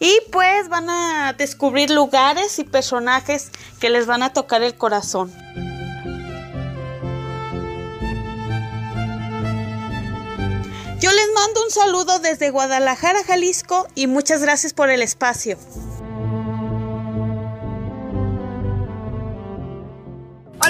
y pues van a descubrir lugares y personajes que les van a tocar el corazón. Yo les mando un saludo desde Guadalajara, Jalisco y muchas gracias por el espacio.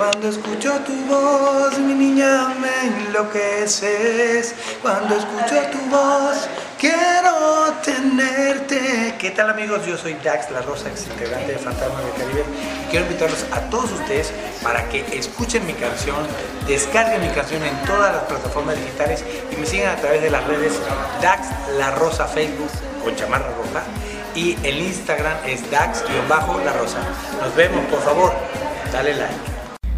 Cuando escucho tu voz, mi niña, me enloqueces. Cuando escucho tu voz, quiero tenerte. ¿Qué tal amigos? Yo soy Dax La Rosa, ex integrante de Fantasma del Caribe. Quiero invitarlos a todos ustedes para que escuchen mi canción, descarguen mi canción en todas las plataformas digitales y me sigan a través de las redes Dax La Rosa Facebook con chamarra roja y el Instagram es Dax-La Rosa. Nos vemos, por favor, dale like.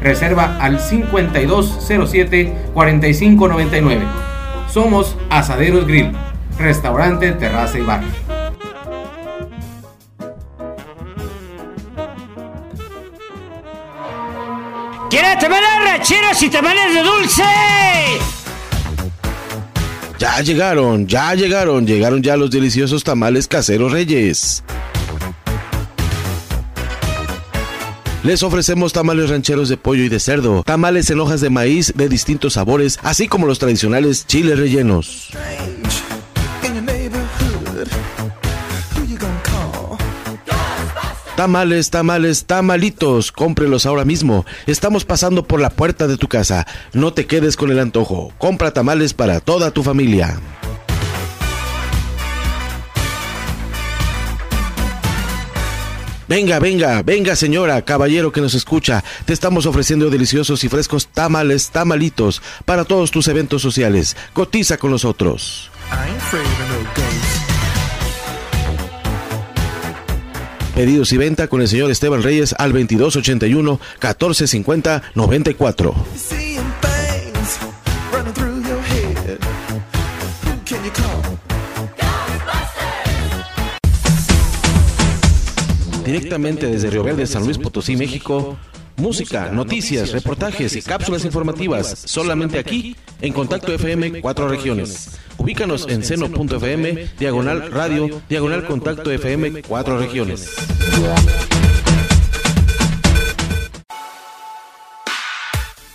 Reserva al 5207-4599. Somos Asaderos Grill, restaurante, terraza y bar. ¿Quieres tamales racheros y tamales de dulce? Ya llegaron, ya llegaron, llegaron ya los deliciosos tamales caseros reyes. Les ofrecemos tamales rancheros de pollo y de cerdo, tamales en hojas de maíz de distintos sabores, así como los tradicionales chiles rellenos. Tamales, tamales, tamalitos, cómprelos ahora mismo. Estamos pasando por la puerta de tu casa. No te quedes con el antojo. Compra tamales para toda tu familia. Venga, venga, venga señora, caballero que nos escucha, te estamos ofreciendo deliciosos y frescos tamales, tamalitos para todos tus eventos sociales. Cotiza con nosotros. Pedidos y venta con el señor Esteban Reyes al 2281 1450 94. Directamente desde Río Verde, San Luis Potosí, México. Música, noticias, reportajes y cápsulas informativas solamente aquí en Contacto FM Cuatro Regiones. Ubícanos en seno.fm, diagonal radio, diagonal Contacto FM Cuatro Regiones.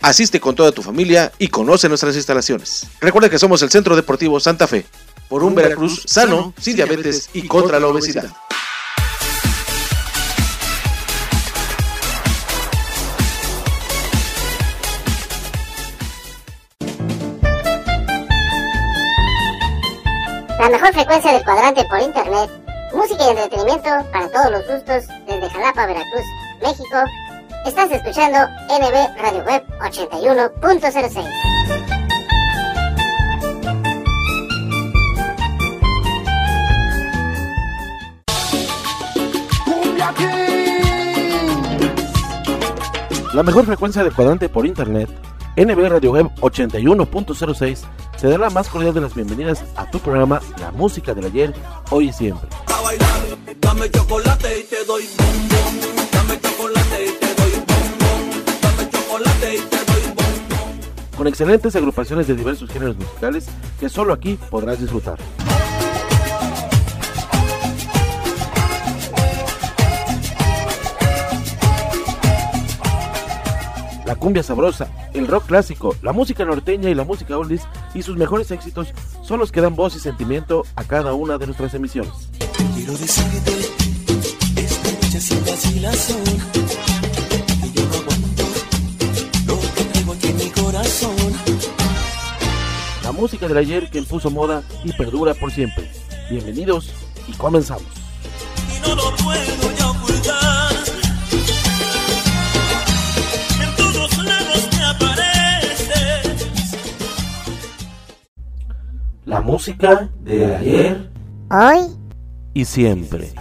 Asiste con toda tu familia y conoce nuestras instalaciones. Recuerda que somos el Centro Deportivo Santa Fe, por un Veracruz sano, sin diabetes y contra la obesidad. La mejor frecuencia del cuadrante por internet, música y entretenimiento para todos los gustos desde Jalapa, Veracruz, México. Estás escuchando NB Radio Web 81.06. La mejor frecuencia de cuadrante por internet, NB Radio Web 81.06, te da la más cordial de las bienvenidas a tu programa La Música del Ayer, Hoy y Siempre. Dame chocolate y te doy Con excelentes agrupaciones de diversos géneros musicales que solo aquí podrás disfrutar. La cumbia sabrosa, el rock clásico, la música norteña y la música oldies y sus mejores éxitos son los que dan voz y sentimiento a cada una de nuestras emisiones. Quiero decirte, esta sin vacilación, La música del ayer que impuso moda y perdura por siempre. Bienvenidos y comenzamos. Y no lo puedo ya ocultar. En todos lados me apareces. La música del ayer Hoy y siempre.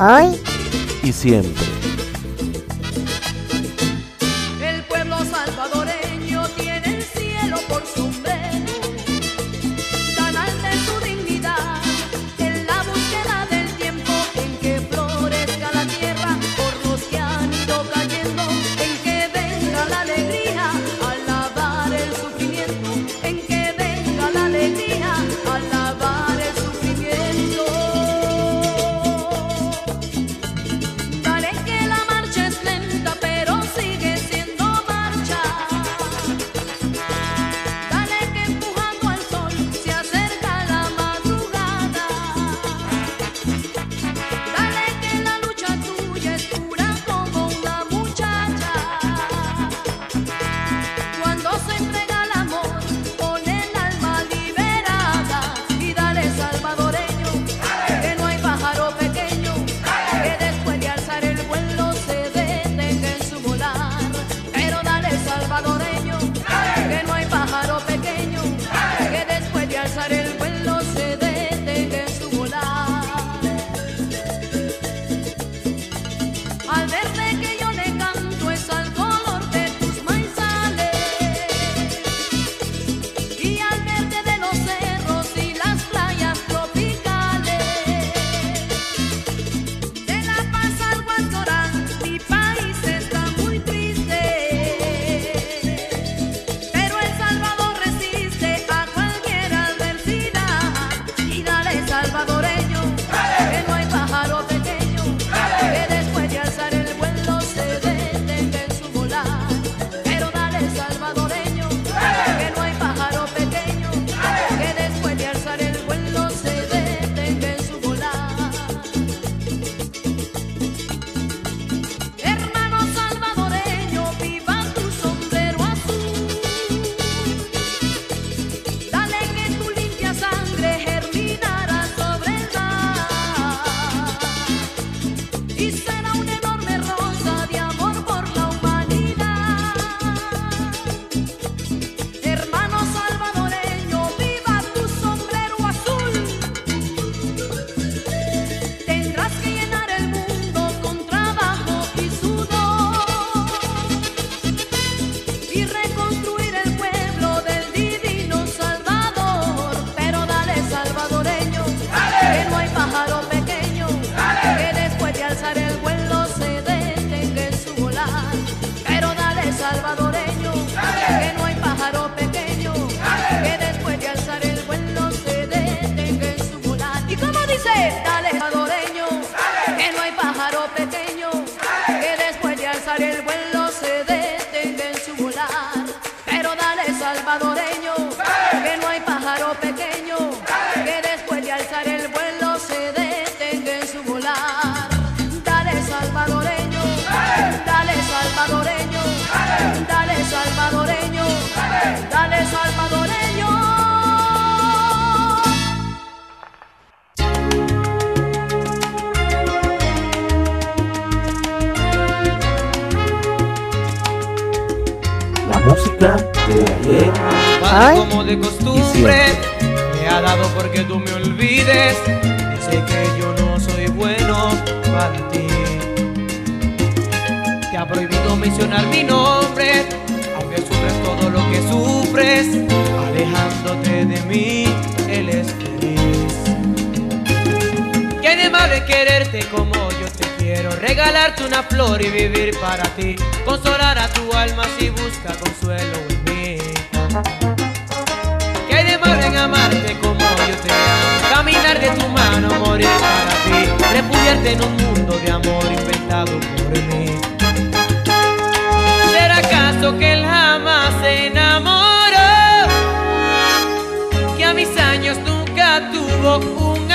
hoy y siempre. Ay. Como de costumbre, me ha dado porque tú me olvides. Y sé que yo no soy bueno para ti. Te ha prohibido mencionar mi nombre, aunque sufres todo lo que sufres, alejándote de mí, él es quererte como yo te quiero, regalarte una flor y vivir para ti, consolar a tu alma si busca consuelo en mí. ¿Qué hay de malo en amarte como yo te amo? Caminar de tu mano, morir para ti, repudiarte en un mundo de amor inventado por mí. ¿Será acaso que él jamás se enamoró? Que a mis años nunca tuvo un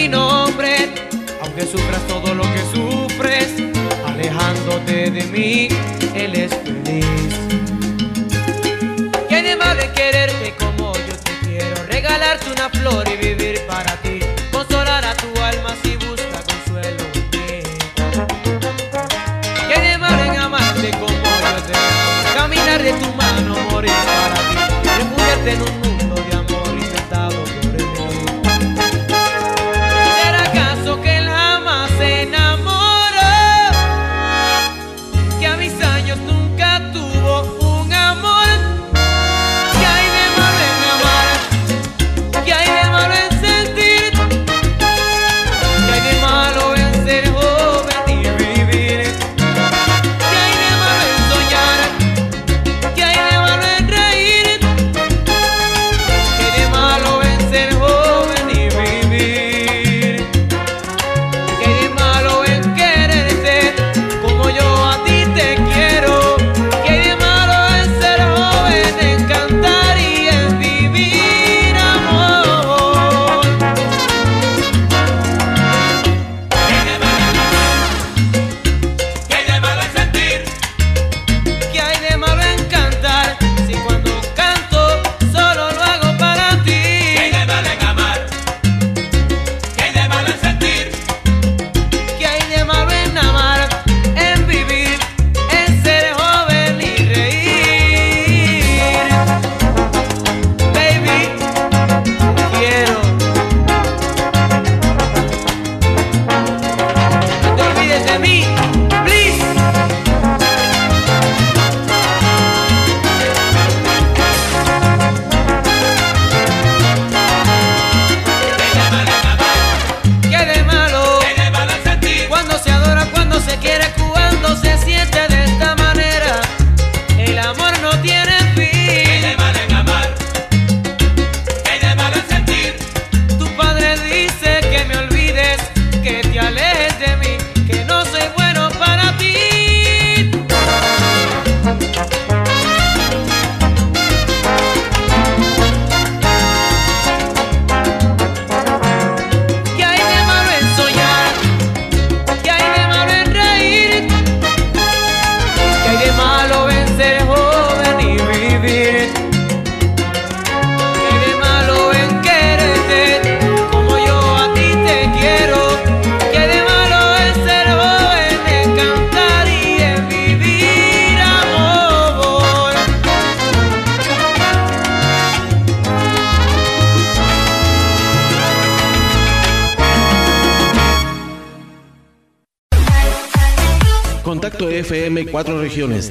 mi nombre, aunque sufras todo lo que sufres, alejándote de mí, él es feliz. ¿Qué de malo en quererte como yo te quiero? Regalarte una flor y vivir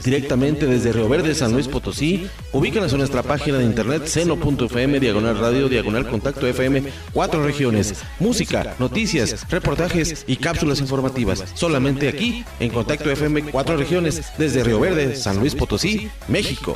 directamente desde Río Verde, San Luis Potosí. Ubícanos en nuestra página de internet seno.fm, diagonal radio, diagonal contacto FM Cuatro Regiones. Música, noticias, reportajes y cápsulas informativas. Solamente aquí, en Contacto FM Cuatro Regiones, desde Río Verde, San Luis Potosí, México.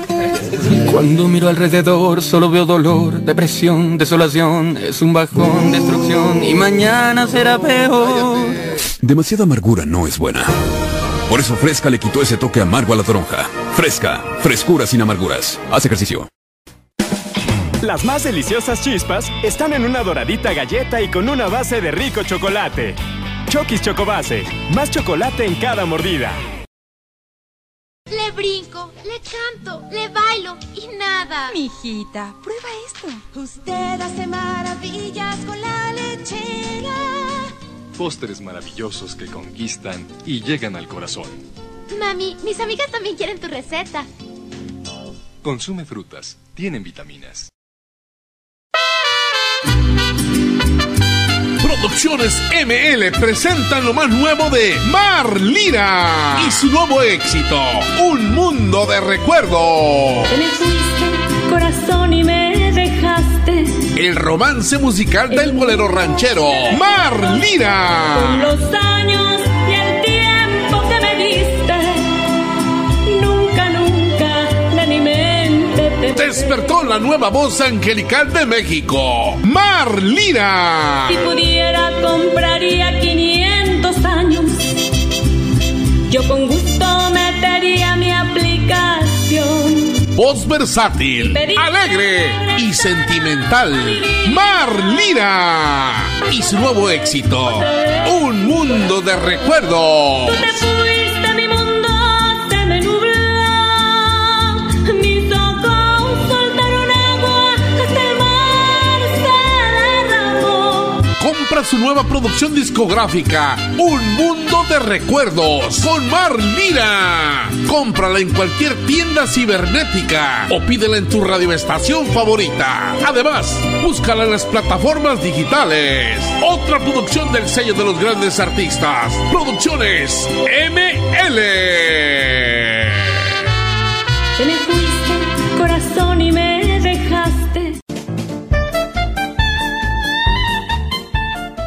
Cuando miro alrededor solo veo dolor, depresión, desolación, es un bajón, destrucción y mañana será peor. Demasiada amargura no es buena. Por eso Fresca le quitó ese toque amargo a la toronja. Fresca, frescura sin amarguras. Haz ejercicio. Las más deliciosas chispas están en una doradita galleta y con una base de rico chocolate. Chokis Chocobase, más chocolate en cada mordida. Le brinco, le canto, le bailo y nada. Mijita, prueba esto. Usted hace maravillas con la lechera. Pósteres maravillosos que conquistan y llegan al corazón. Mami, mis amigas también quieren tu receta. Consume frutas, tienen vitaminas. Producciones ML presentan lo más nuevo de Mar Lira y su nuevo éxito, Un Mundo de Recuerdos. Te me fuiste, corazón, y me dejaste. El romance musical del bolero ranchero, Mar Despertó la nueva voz angelical de México, Mar Lira. Si pudiera, compraría 500 años. Yo con gusto metería mi aplicación. Voz versátil, alegre y sentimental. Mar Lira. Y su nuevo éxito, Un Mundo de Recuerdos. Compra su nueva producción discográfica, Un Mundo de Recuerdos, con Mar Lira. Cómprala en cualquier tienda cibernética o pídela en tu radioestación favorita. Además, búscala en las plataformas digitales. Otra producción del sello de los grandes artistas. Producciones ML.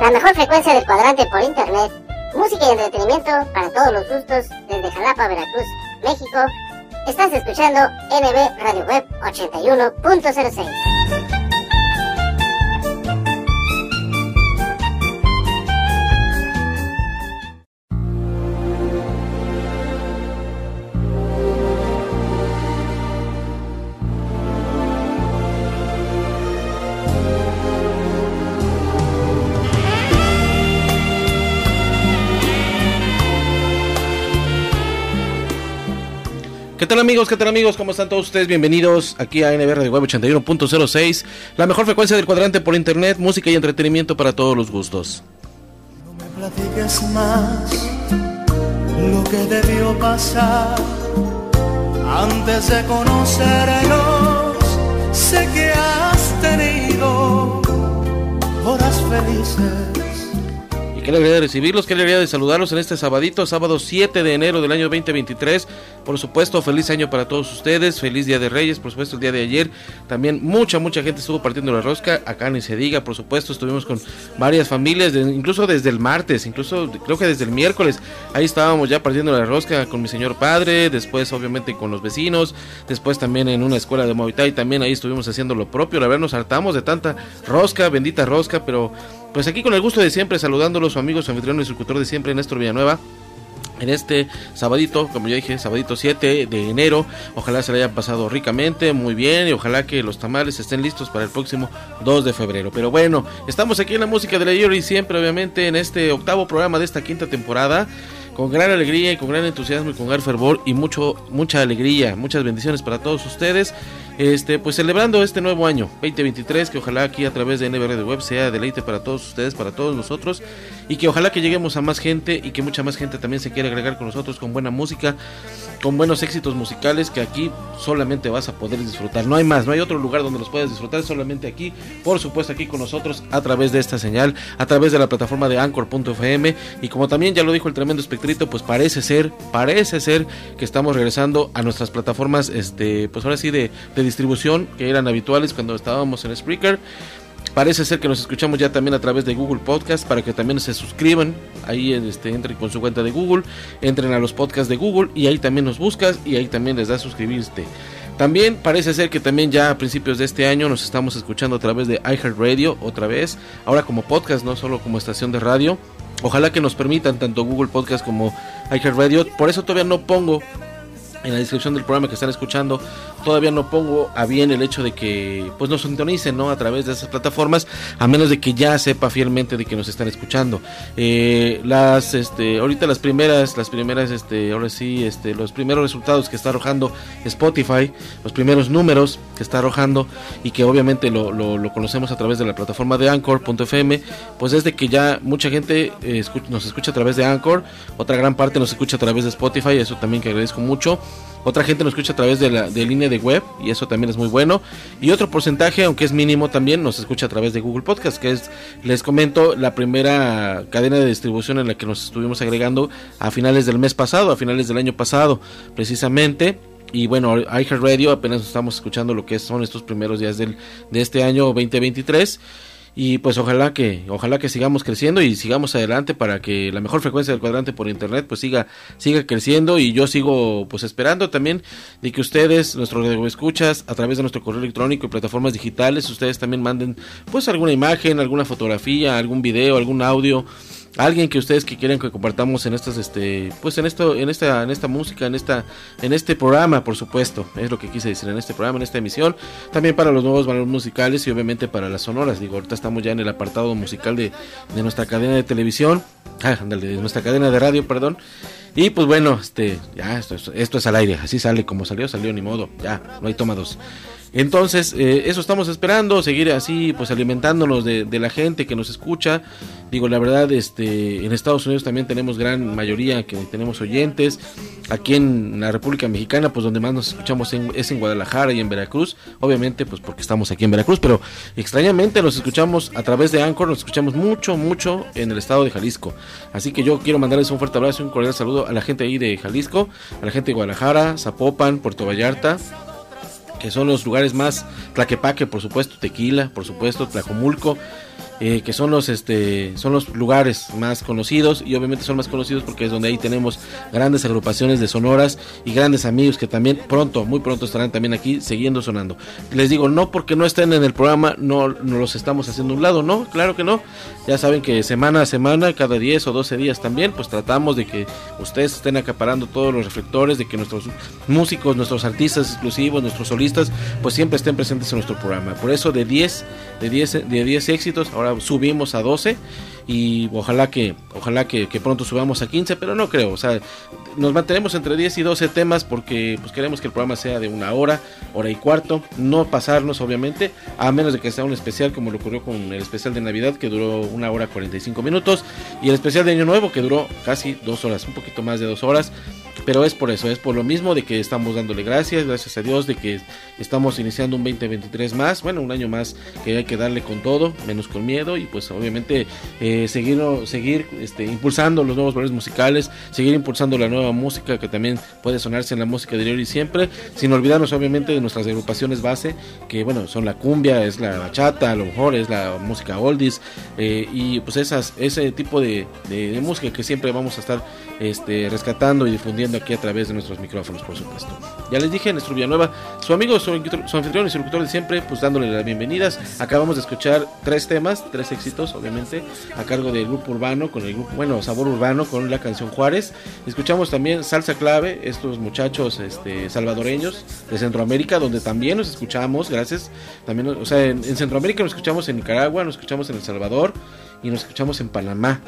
La mejor frecuencia del cuadrante por internet. Música y entretenimiento para todos los gustos desde Jalapa, Veracruz, México. Estás escuchando NB Radio Web 81.06. ¿Qué tal amigos? ¿Qué tal amigos? ¿Cómo están todos ustedes? Bienvenidos aquí a NBR de Web 81.06, la mejor frecuencia del cuadrante por internet, música y entretenimiento para todos los gustos. platiques más lo que debió pasar antes de conocernos. Sé que has tenido horas felices. Qué alegría de recibirlos, qué alegría de saludarlos en este sabadito, sábado 7 de enero del año 2023. Por supuesto, feliz año para todos ustedes, feliz Día de Reyes, por supuesto el día de ayer. También mucha, mucha gente estuvo partiendo la rosca, acá ni se diga, por supuesto, estuvimos con varias familias, incluso desde el martes, incluso creo que desde el miércoles, ahí estábamos ya partiendo la rosca con mi señor padre, después obviamente con los vecinos, después también en una escuela de Muay Thai, también ahí estuvimos haciendo lo propio, la verdad nos hartamos de tanta rosca, bendita rosca, pero pues aquí con el gusto de siempre, saludándolos, su amigo, su anfitrión y instructor de siempre, Néstor Villanueva en este sabadito, como ya dije, sabadito 7 de enero. Ojalá se le haya pasado ricamente, muy bien, y ojalá que los tamales estén listos para el próximo 2 de febrero. Pero bueno, estamos aquí en la música de la y siempre, obviamente, en este octavo programa de esta quinta temporada. Con gran alegría y con gran entusiasmo y con gran fervor y mucho, mucha alegría, muchas bendiciones para todos ustedes. Este, pues celebrando este nuevo año 2023, que ojalá aquí a través de NBR de Web sea deleite para todos ustedes, para todos nosotros, y que ojalá que lleguemos a más gente y que mucha más gente también se quiera agregar con nosotros con buena música, con buenos éxitos musicales que aquí solamente vas a poder disfrutar. No hay más, no hay otro lugar donde los puedas disfrutar, solamente aquí, por supuesto aquí con nosotros a través de esta señal, a través de la plataforma de anchor.fm y como también ya lo dijo el tremendo espectrito, pues parece ser, parece ser que estamos regresando a nuestras plataformas, este, pues ahora sí de, de distribución que eran habituales cuando estábamos en Spreaker. Parece ser que nos escuchamos ya también a través de Google Podcast para que también se suscriban. Ahí este, entren con su cuenta de Google, entren a los podcasts de Google y ahí también nos buscas y ahí también les da suscribirte. También parece ser que también ya a principios de este año nos estamos escuchando a través de iHeartRadio otra vez, ahora como podcast, no solo como estación de radio. Ojalá que nos permitan tanto Google Podcast como iHeartRadio. Por eso todavía no pongo en la descripción del programa que están escuchando todavía no pongo a bien el hecho de que pues nos sintonicen no a través de esas plataformas a menos de que ya sepa fielmente de que nos están escuchando. Eh, las este ahorita las primeras las primeras este ahora sí este los primeros resultados que está arrojando Spotify los primeros números que está arrojando y que obviamente lo, lo- lo conocemos a través de la plataforma de Anchor.fm pues es de que ya mucha gente eh, escu- nos escucha a través de Anchor otra gran parte nos escucha a través de Spotify eso también que agradezco mucho otra gente nos escucha a través de la de línea de web y eso también es muy bueno. Y otro porcentaje, aunque es mínimo también, nos escucha a través de Google Podcast, que es, les comento, la primera cadena de distribución en la que nos estuvimos agregando a finales del mes pasado, a finales del año pasado, precisamente. Y bueno, iHeartRadio apenas estamos escuchando lo que son estos primeros días del, de este año 2023. Y pues ojalá que ojalá que sigamos creciendo y sigamos adelante para que la mejor frecuencia del cuadrante por internet pues siga siga creciendo. Y yo sigo pues esperando también de que ustedes nuestros escuchas a través de nuestro correo electrónico y plataformas digitales ustedes también manden pues alguna imagen, alguna fotografía, algún video, algún audio alguien que ustedes que quieren que compartamos en estas este pues en esto en esta en esta música en esta en este programa por supuesto es lo que quise decir en este programa en esta emisión. También para los nuevos valores musicales y obviamente para las sonoras. Digo ahorita estamos ya en el apartado musical de, de nuestra cadena de televisión. Ah, de nuestra cadena de radio perdón. Y pues bueno este ya esto, es- esto es al aire así sale como salió salió ni modo ya no hay toma dos entonces, eh, eso estamos esperando, seguir así, pues alimentándonos de, la gente que nos escucha. Digo, la verdad, este, en Estados Unidos también tenemos gran mayoría que tenemos oyentes. Aquí en la República Mexicana, pues donde más nos escuchamos es en Guadalajara y en Veracruz. Obviamente, pues porque estamos aquí en Veracruz, pero extrañamente nos escuchamos a través de Anchor, nos escuchamos mucho, mucho en el estado de Jalisco. Así que yo quiero mandarles un fuerte abrazo un cordial saludo a la gente ahí de Jalisco, a la gente de Guadalajara, Zapopan, Puerto Vallarta, que son los lugares más Tlaquepaque, por supuesto, Tequila, por supuesto, Tlajomulco, eh, que son los este son los lugares más conocidos y obviamente son más conocidos porque es donde ahí tenemos grandes agrupaciones de sonoras y grandes amigos que también pronto, muy pronto estarán también aquí siguiendo sonando. Les digo, no porque no estén en el programa, no, no los estamos haciendo a un lado, no, claro que no. Ya saben que semana a semana, cada 10 o 12 días también, pues tratamos de que ustedes estén acaparando todos los reflectores, de que nuestros músicos, nuestros artistas exclusivos, nuestros solistas, pues siempre estén presentes en nuestro programa. Por eso de 10, de 10, de 10 éxitos, ahora subimos a 12 y ojalá que ojalá que, pronto subamos a 15, pero no creo, o sea, nos mantenemos entre 10 y 12 temas porque pues queremos que el programa sea de una hora, hora y cuarto, no pasarnos obviamente, a menos de que sea un especial como lo ocurrió con el especial de Navidad que duró una hora 45 minutos y el especial de Año Nuevo que duró casi dos horas, un poquito más de dos horas. Pero es por eso, es por lo mismo de que estamos dándole gracias, gracias a Dios de que estamos iniciando un 2023 más, bueno, un año más que hay que darle con todo, menos con miedo y pues obviamente eh, seguir, seguir este, impulsando los nuevos valores musicales, seguir impulsando la nueva música que también puede sonarse en la música de y siempre, sin olvidarnos obviamente de nuestras agrupaciones base, que bueno, son la cumbia, es la bachata, a lo mejor es la música oldies eh, y pues esas, ese tipo de, música que siempre vamos a estar este, rescatando y difundiendo aquí a través de nuestros micrófonos, por supuesto. Ya les dije, Néstor Villanueva, su amigo, su, su anfitrión y su locutor de siempre, pues dándole las bienvenidas. Acabamos de escuchar tres temas, tres éxitos, obviamente, cargo del grupo urbano, con el grupo, bueno, Sabor Urbano, con la canción Juárez. Escuchamos también Salsa Clave, estos muchachos este, salvadoreños de Centroamérica, donde también nos escuchamos, gracias. También, o sea, en, en Centroamérica nos escuchamos en Nicaragua, nos escuchamos en El Salvador y nos escuchamos en Panamá.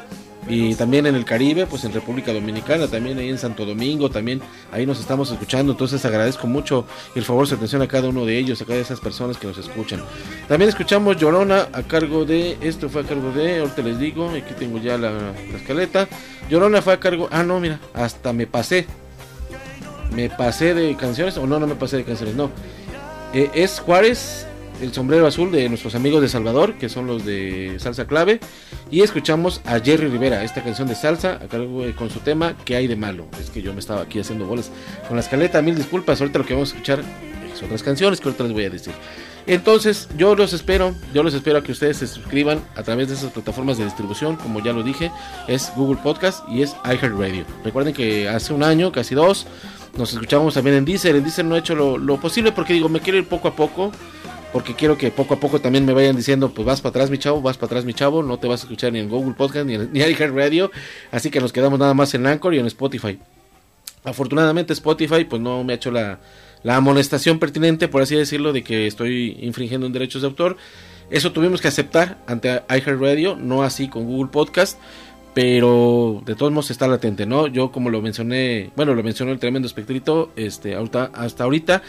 Y también en el Caribe, pues en República Dominicana, también ahí en Santo Domingo, también ahí nos estamos escuchando. Entonces agradezco mucho el favor, su atención a cada uno de ellos, a cada de esas personas que nos escuchan. También escuchamos Llorona a cargo de, esto fue a cargo de, ahorita les digo, aquí tengo ya la, la escaleta. Llorona fue a cargo, ah no, mira, hasta me pasé. Me pasé de canciones, o no, no me pasé de canciones, no. Eh, es Juárez, el sombrero azul de nuestros amigos de Salvador, que son los de Salsa Clave. Y escuchamos a Jerry Rivera, esta canción de salsa, a cargo de- con su tema ¿Qué hay de malo? Es que yo me estaba aquí haciendo bolas con la escaleta, mil disculpas. Ahorita lo que vamos a escuchar es otras canciones que ahorita les voy a decir. Entonces, yo los espero, yo los espero a que ustedes se suscriban a través de esas plataformas de distribución, como ya lo dije, es Google Podcast y es iHeartRadio. Recuerden que hace un año, casi dos, nos escuchamos también en Deezer. En Deezer no he hecho lo, lo posible porque digo, me quiero ir poco a poco porque quiero que poco a poco también me vayan diciendo, pues vas para atrás mi chavo, vas para atrás mi chavo, no te vas a escuchar ni en Google Podcast ni en ni en Radio, así que nos quedamos nada más en Anchor y en Spotify. Afortunadamente Spotify pues no me ha hecho la, la amonestación pertinente, por así decirlo, de que estoy infringiendo en derechos de autor. Eso tuvimos que aceptar ante iHeartRadio, no así con Google Podcast, pero de todos modos está latente, ¿no? Yo como lo mencioné, bueno, lo mencionó el tremendo espectrito, este, ahorita- hasta ahorita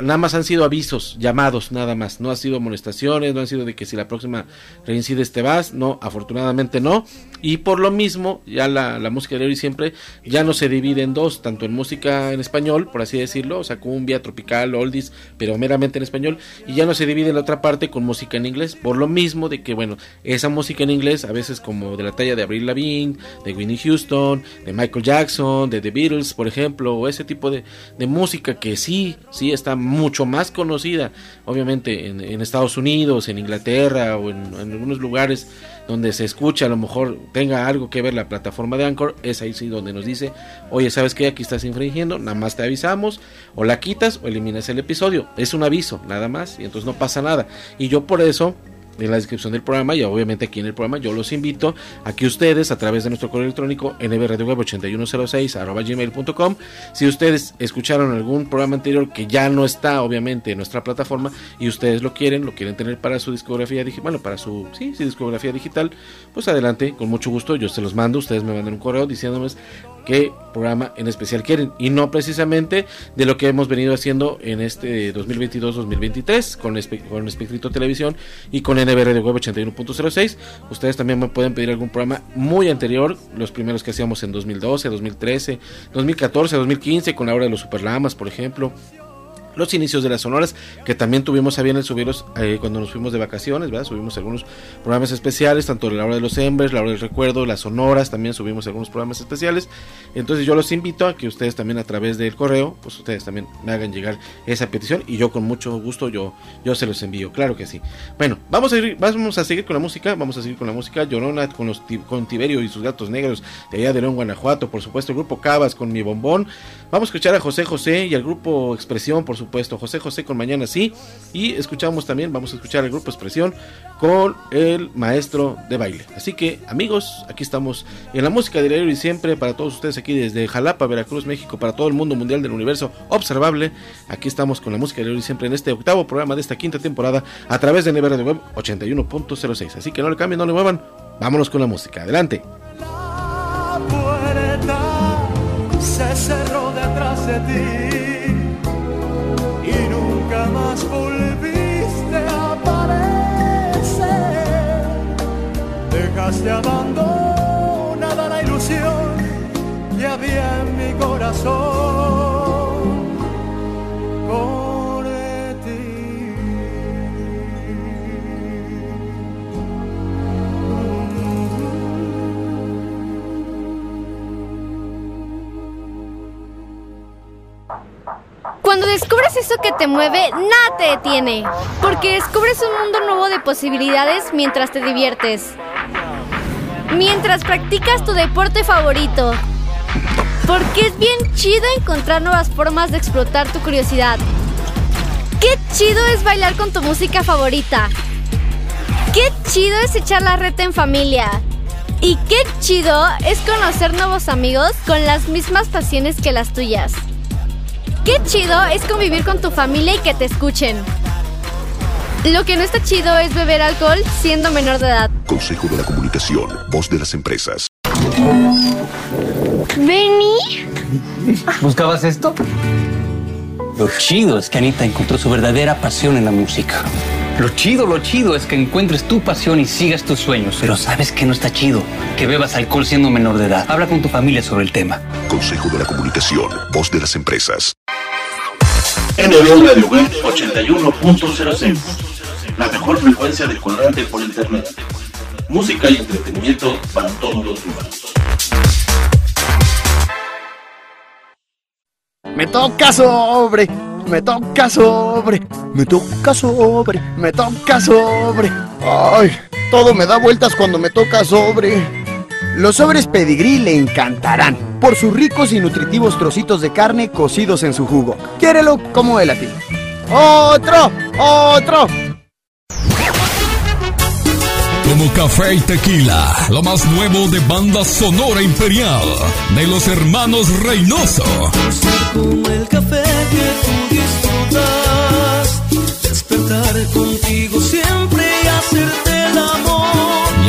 nada más han sido avisos, llamados, nada más. No ha sido amonestaciones, no han sido de que si la próxima reincides te vas. No, afortunadamente no. Y por lo mismo, ya la, la música de hoy siempre ya no se divide en dos, tanto en música en español, por así decirlo, o sea, cumbia, tropical, oldies, pero meramente en español. Y ya no se divide en la otra parte con música en inglés. Por lo mismo de que, bueno, esa música en inglés, a veces como de la talla de Avril Lavigne, de Whitney Houston, de Michael Jackson, de The Beatles, por ejemplo, o ese tipo de, de música que sí, sí está mucho más conocida, obviamente en, en Estados Unidos, en Inglaterra o en, algunos lugares donde se escucha, a lo mejor tenga algo que ver la plataforma de Anchor, es ahí sí donde nos dice, oye, ¿sabes qué? Aquí estás infringiendo, nada más te avisamos, o la quitas o eliminas el episodio, es un aviso, nada más, y entonces no pasa nada. Y yo por eso en la descripción del programa y obviamente aquí en el programa yo los invito a que ustedes a través de nuestro correo electrónico nbradioweb8106 si ustedes escucharon algún programa anterior que ya no está obviamente en nuestra plataforma y ustedes lo quieren, lo quieren tener para su discografía digital, bueno, para su sí, discografía digital, pues adelante, con mucho gusto, yo se los mando, ustedes me mandan un correo diciéndome qué programa en especial quieren y no precisamente de lo que hemos venido haciendo en este 2022-2023 con, con Espectrito Televisión y con NBR de Web 81.06. Ustedes también me pueden pedir algún programa muy anterior, los primeros que hacíamos en 2012, 2013, 2014, 2015, con la hora de los Superlamas, por ejemplo los inicios de las sonoras que también tuvimos a bien el subirlos eh, cuando nos fuimos de vacaciones, ¿verdad? Subimos algunos programas especiales, tanto la hora de los Embers, la hora del recuerdo, las sonoras, también subimos algunos programas especiales. Entonces yo los invito a que ustedes también a través del correo, pues ustedes también me hagan llegar esa petición y yo con mucho gusto yo, yo se los envío, claro que sí. Bueno, vamos a, ir, vamos a seguir con la música, vamos a seguir con la música Llorona con, los, con Tiberio y sus gatos negros de allá de León, Guanajuato, por supuesto el grupo Cabas con mi bombón. Vamos a escuchar a José José y al grupo Expresión, por supuesto, José José con Mañana Sí. Y escuchamos también, vamos a escuchar al grupo Expresión con el maestro de baile. Así que, amigos, aquí estamos en la música de y siempre para todos ustedes aquí desde Jalapa, Veracruz, México, para todo el mundo mundial del universo observable. Aquí estamos con la música de y siempre en este octavo programa de esta quinta temporada a través de Never de Web 81.06. Así que no le cambien, no le muevan. Vámonos con la música. Adelante. De ti y nunca más volviste a aparecer. Dejaste abandonada la ilusión que había en mi corazón que te mueve, nada te detiene. Porque descubres un mundo nuevo de posibilidades mientras te diviertes. Mientras practicas tu deporte favorito. Porque es bien chido encontrar nuevas formas de explotar tu curiosidad. Qué chido es bailar con tu música favorita. Qué chido es echar la reta en familia. Y qué chido es conocer nuevos amigos con las mismas pasiones que las tuyas. Qué chido es convivir con tu familia y que te escuchen. Lo que no está chido es beber alcohol siendo menor de edad. Consejo de la Comunicación, voz de las empresas. Benny. ¿Buscabas esto? Lo chido es que Anita encontró su verdadera pasión en la música. Lo chido, lo chido es que encuentres tu pasión y sigas tus sueños. Pero ¿sabes que no está chido? Que bebas alcohol siendo menor de edad. Habla con tu familia sobre el tema. Consejo de la Comunicación, voz de las empresas. NB Radio Web 81.06. La mejor frecuencia de cuadrante por internet. Música y entretenimiento para todos los humanos. Me toca sobre, me toca sobre, me toca sobre, me toca sobre. Ay, todo me da vueltas cuando me toca sobre. Los sobres pedigrí le encantarán por sus ricos y nutritivos trocitos de carne cocidos en su jugo. Quiérelo como él a ti. ¡Otro! ¡Otro! como café y tequila. Lo más nuevo de banda sonora imperial de los hermanos Reynoso. Como el café que tú disfrutas, despertar contigo siempre y hacerte.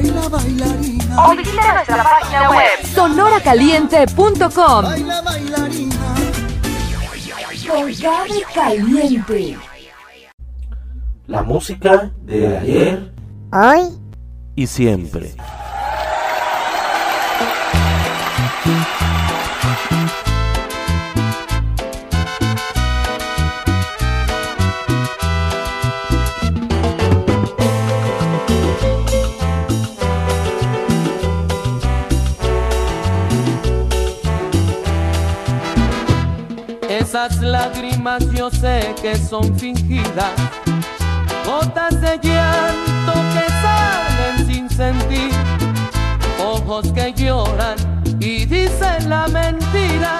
Baila, bailarina. O visita nuestra página web sonoracaliente.com. Baila, bailarina. Con Caliente. La música de ayer Hoy y siempre. Esas lágrimas yo sé que son fingidas, gotas de llanto que salen sin sentir, ojos que lloran y dicen la mentira.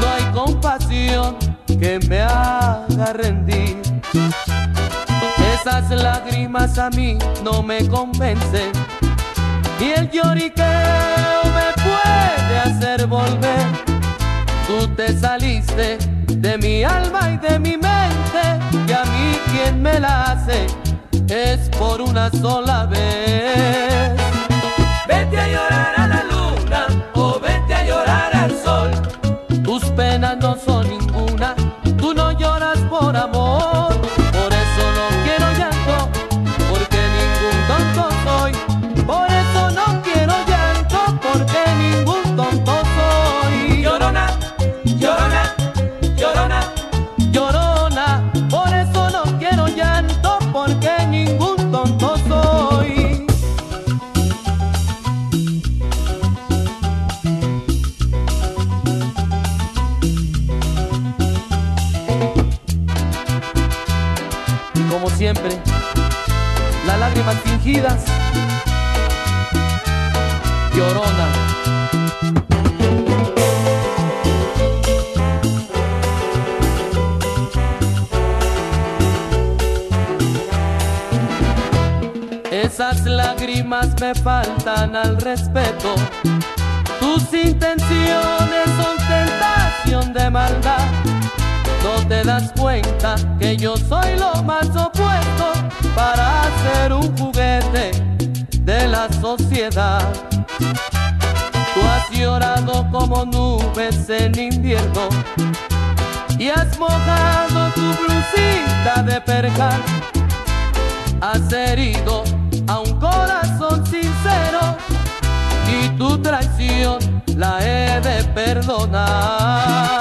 No hay compasión que me haga rendir. Esas lágrimas a mí no me convencen, ni el lloriqueo me puede hacer volver. Tú te saliste de mi alma y de mi mente y a mí quien me la hace es por una sola vez. Vete a llorar a la luna o vete a llorar al sol. Llorona. Esas lágrimas me faltan al respeto. Tus intenciones son tentación de maldad. No te das cuenta que yo soy lo más opuesto para ser un juguete de la sociedad. Tú has llorado como nubes en invierno y has mojado tu blusita de percal. Has herido a un corazón sincero y tu traición la he de perdonar.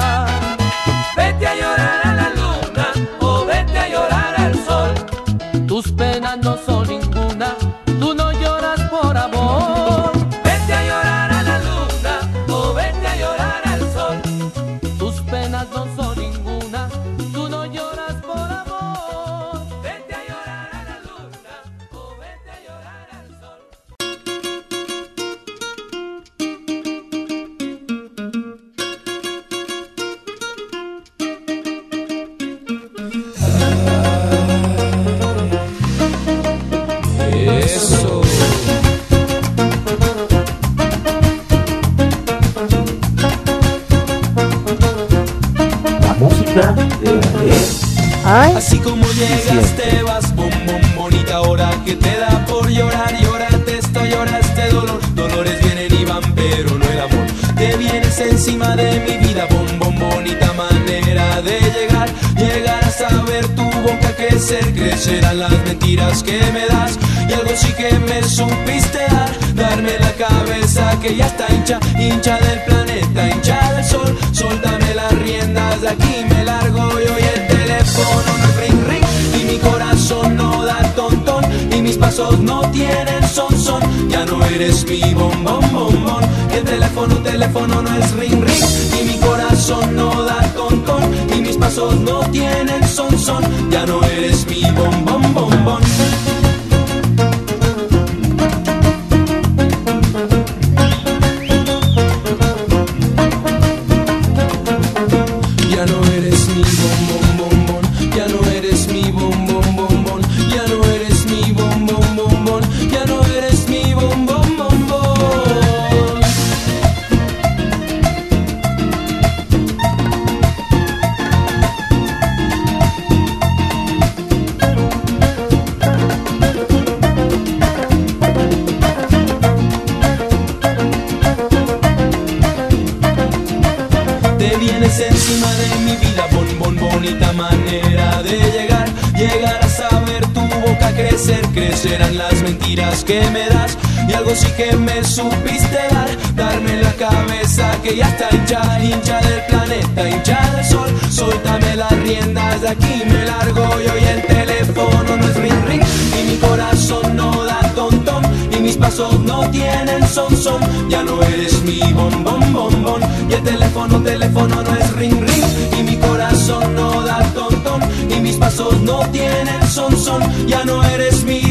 Crecerán las mentiras que me das. Y algo sí que me supiste dar, darme la cabeza que ya está hincha, hincha del planeta, hincha del sol. Suéltame las riendas de aquí, me largo yo y el teléfono no es ring ring. Y mi corazón no da tontón, y mis pasos no tienen son son. Ya no eres mi bombón bombón, y el teléfono, teléfono no es ring ring. Y mi corazón no da tontón, y mis pasos no tienen son son. Ya no eres mi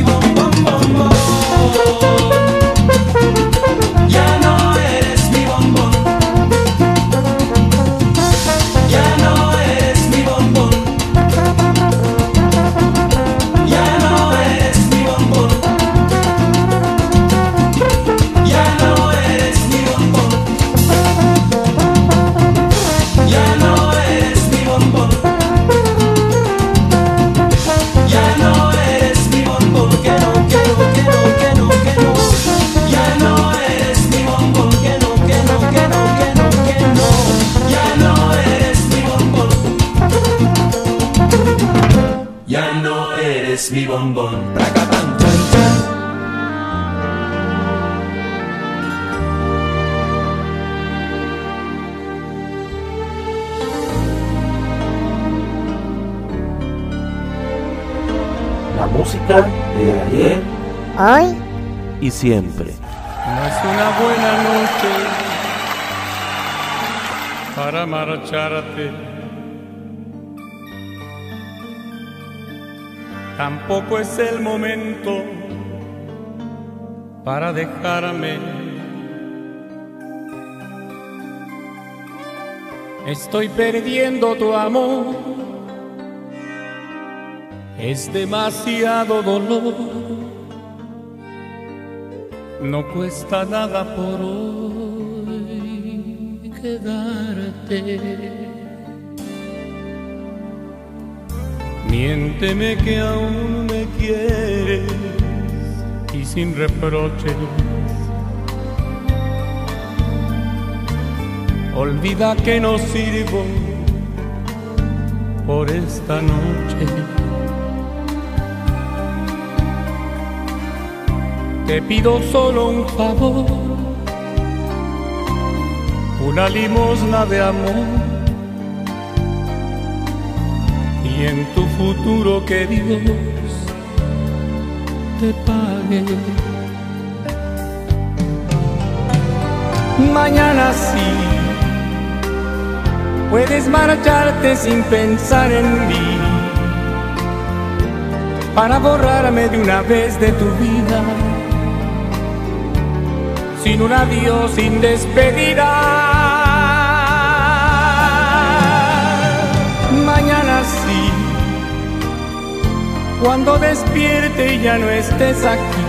mi bombón. Pracatán, chan, chan. La música de ayer Hoy y siempre. No es una buena noche para marcharte. Tampoco es el momento para dejarme. Estoy perdiendo tu amor. Es demasiado dolor. No cuesta nada por hoy quedarte. Miénteme que aún me quieres y sin reproches. Olvida que no sirvo por esta noche. Te pido solo un favor, una limosna de amor en tu futuro que Dios te pague. Mañana sí, puedes marcharte sin pensar en mí, para borrarme de una vez de tu vida sin un adiós, sin despedida. Cuando despierte y ya no estés aquí,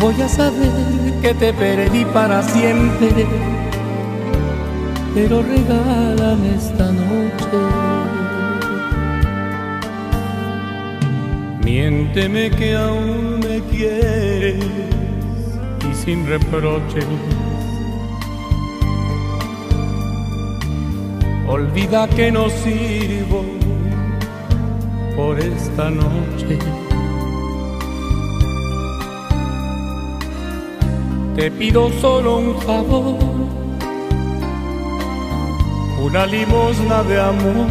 voy a saber que te perdí para siempre. Pero regálame esta noche. Miénteme que aún me quieres y sin reproches. Olvida que no sirvo por esta noche. Te pido solo un favor, una limosna de amor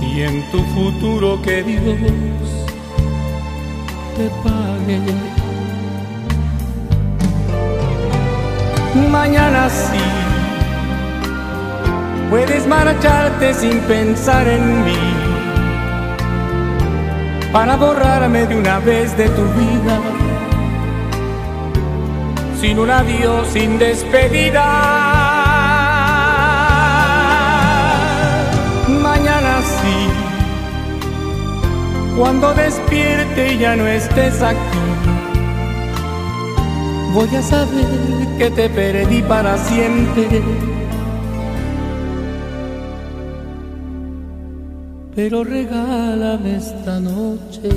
y en tu futuro que Dios te pague. Mañana sí, puedes marcharte sin pensar en mí, para borrarme de una vez de tu vida, sin un adiós, sin despedida. Mañana sí, cuando despierte y ya no estés aquí, voy a saber que te perdí para siempre. Pero regálame esta noche.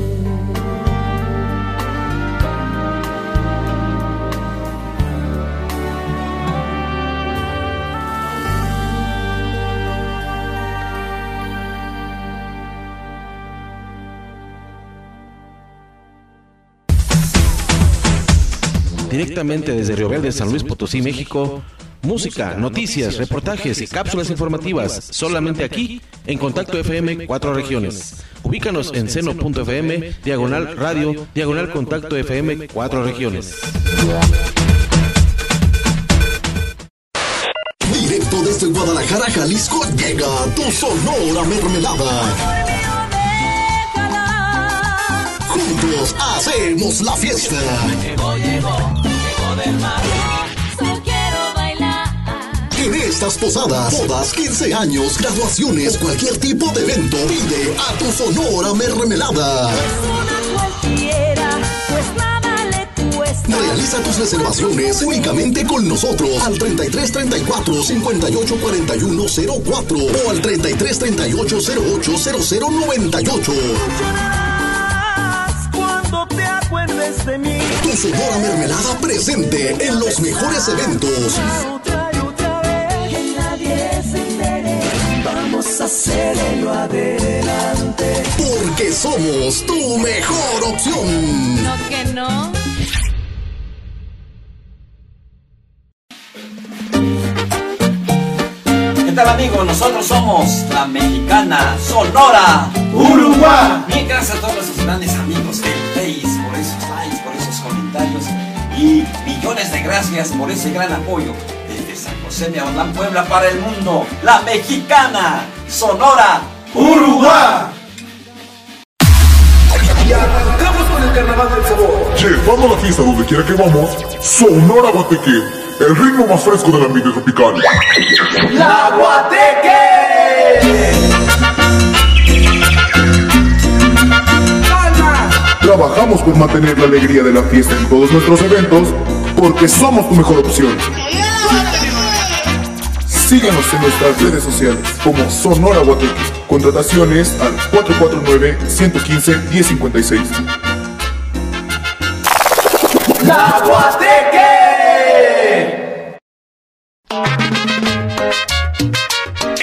Directamente desde Río Verde, San Luis Potosí, México. Música, noticias, reportajes y cápsulas informativas solamente aquí en Contacto FM Cuatro Regiones. Ubícanos en seno.fm, diagonal radio, diagonal Contacto FM Cuatro Regiones. Directo desde Guadalajara, Jalisco, llega tu Sonora Mermelada. Juntos hacemos la fiesta. Llegó, llegó, llegó del mar. En estas posadas, bodas, 15 años, graduaciones, cualquier tipo de evento, pide a tu Sonora Mermelada. Cualquiera, pues nada le cuesta. Realiza tus reservaciones únicamente con nosotros al 33 34 58 41 04 o al 33 38 08 00 98. Cuando te acuerdes de mí. Tu Sonora Mermelada presente en los mejores eventos. A hacerlo adelante. Porque somos tu mejor opción. No que no. ¿Qué tal amigos? Nosotros somos la mexicana Sonora Uruguay. Bien, gracias a todos nuestros grandes amigos del Face por esos likes, por esos comentarios y millones de gracias por ese gran apoyo desde San José de Aulán, Puebla para el mundo. La mexicana Sonora Uruguay. Y arrancamos con el carnaval del sabor. Llevando la fiesta donde quiera que vamos, Sonora Guateque, el ritmo más fresco del ambiente tropical. ¡La Guateque! Trabajamos por mantener la alegría de la fiesta en todos nuestros eventos, porque somos tu mejor opción. Síguenos en nuestras redes sociales como Sonora Guateque. Contrataciones al 449-115-1056. ¡La Guateque!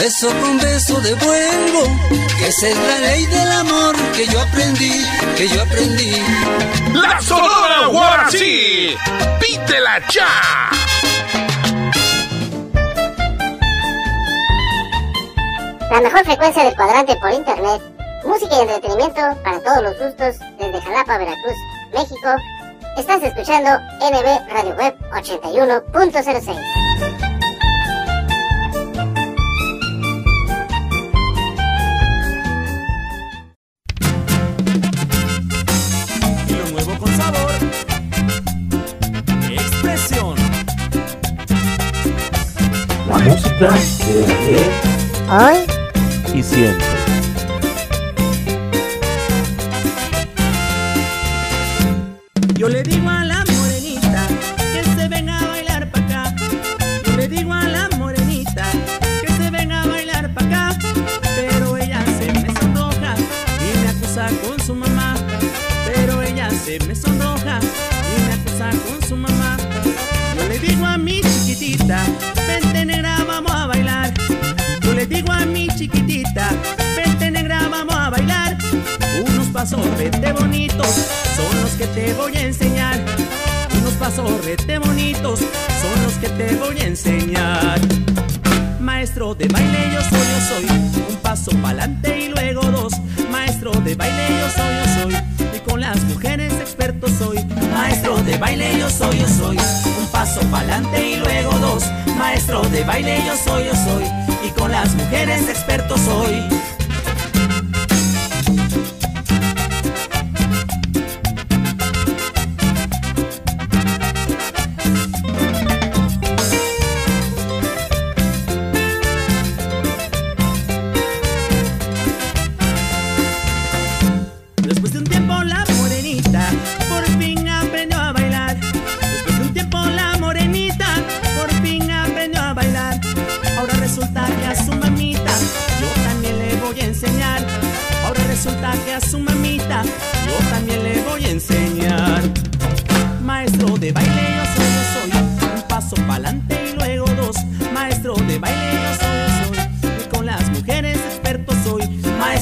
beso con beso devuelvo. Esa es la ley del amor que yo aprendí, que yo aprendí. ¡La Sonora Guarachi! ¡Pítela ya! La mejor frecuencia del cuadrante por internet. Música y entretenimiento para todos los gustos desde Jalapa, Veracruz, México. Estás escuchando NB Radio Web 81.06. Hoy y siempre. Yo le digo pasos rete bonitos son los que te voy a enseñar. Unos pasos rete bonitos son los que te voy a enseñar. Maestro de baile yo soy, yo soy. Un paso pa'lante y luego dos. Maestro de baile yo soy, yo soy. Y con las mujeres experto soy. Maestro de baile yo soy, yo soy. Un paso pa'lante y luego dos. Maestro de baile yo soy, yo soy. Y con las mujeres experto soy.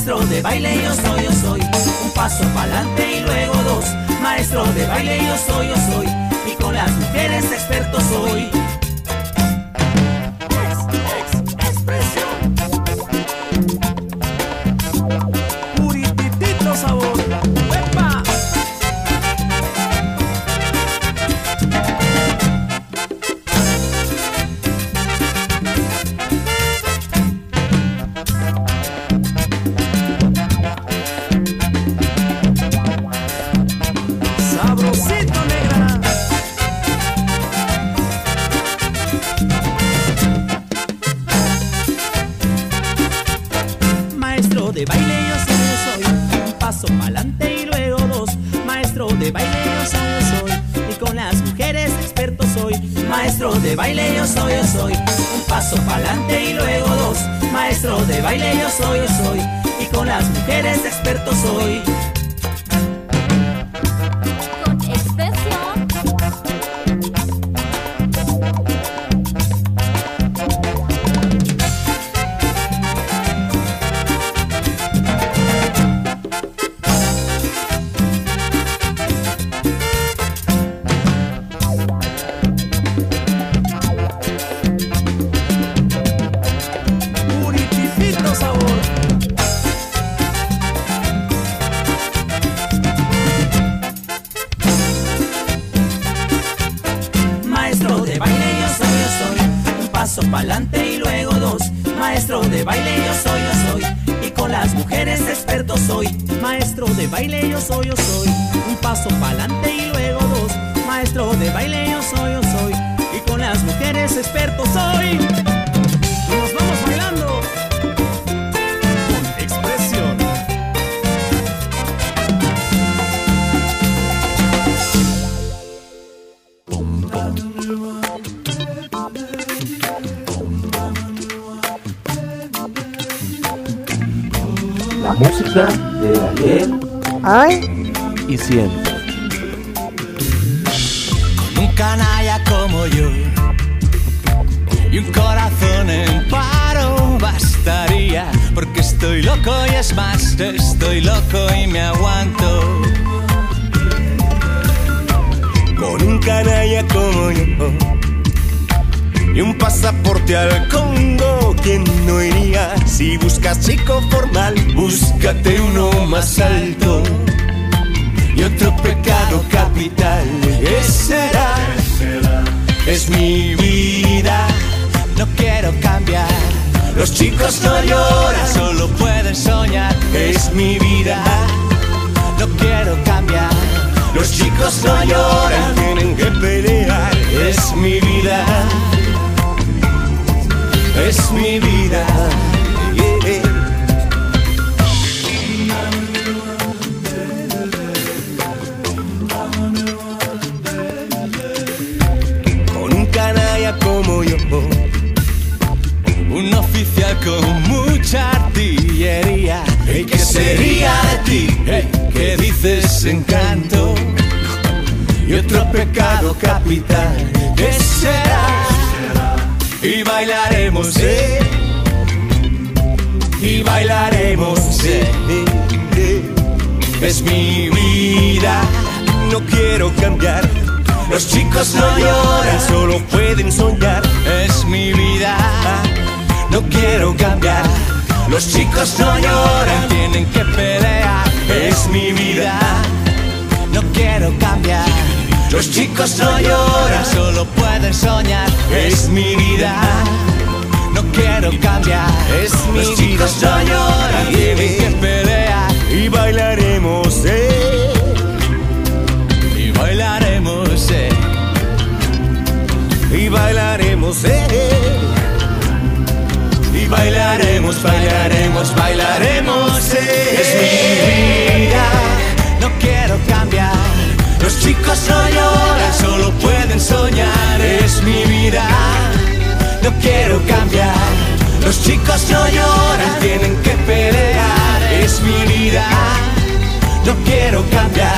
Maestro de baile yo soy, yo soy. Un paso pa'lante y luego dos. Maestro de baile yo soy, yo soy. Y con las mujeres experto soy. Y siempre. un canalla como yo y un corazón en paro vas digas más, estoy loco y me aguanto. Con un canalla como yo y un pasaporte al Congo, ¿quién no iría? Si buscas chico formal, búscate uno más alto y otro pecado capital. Ese será, es mi vida, No quiero cambiar. los chicos no lloran, Solo pueden soñar. es mi vida. No quiero cambiar. Los chicos no lloran, tienen que pelear, es mi vida. Es mi vida. Con mucha artillería. ¿y qué sería de ti? Hey, ¿Qué dices, encanto? Y otro pecado capital, ¿qué será? Y bailaremos, eh, y bailaremos. eh, eh, Es mi vida, no quiero cambiar. Los chicos no lloran, solo pueden soñar. Es mi vida. No quiero cambiar. Los chicos no lloran, Tienen que pelear. es mi vida. No quiero cambiar. Los chicos no lloran, Solo pueden soñar. es mi vida. No quiero cambiar. Es mi Los vida. chicos no lloran. Tienen que pelear. Y bailaremos, eh. Y bailaremos, eh. Y bailaremos, eh. Bailaremos, bailaremos, bailaremos, eh. Es mi vida. No quiero cambiar. Los chicos no lloran, Solo pueden soñar. es mi vida. No quiero cambiar. Los chicos no lloran, Tienen que pelear. es mi vida. No quiero cambiar.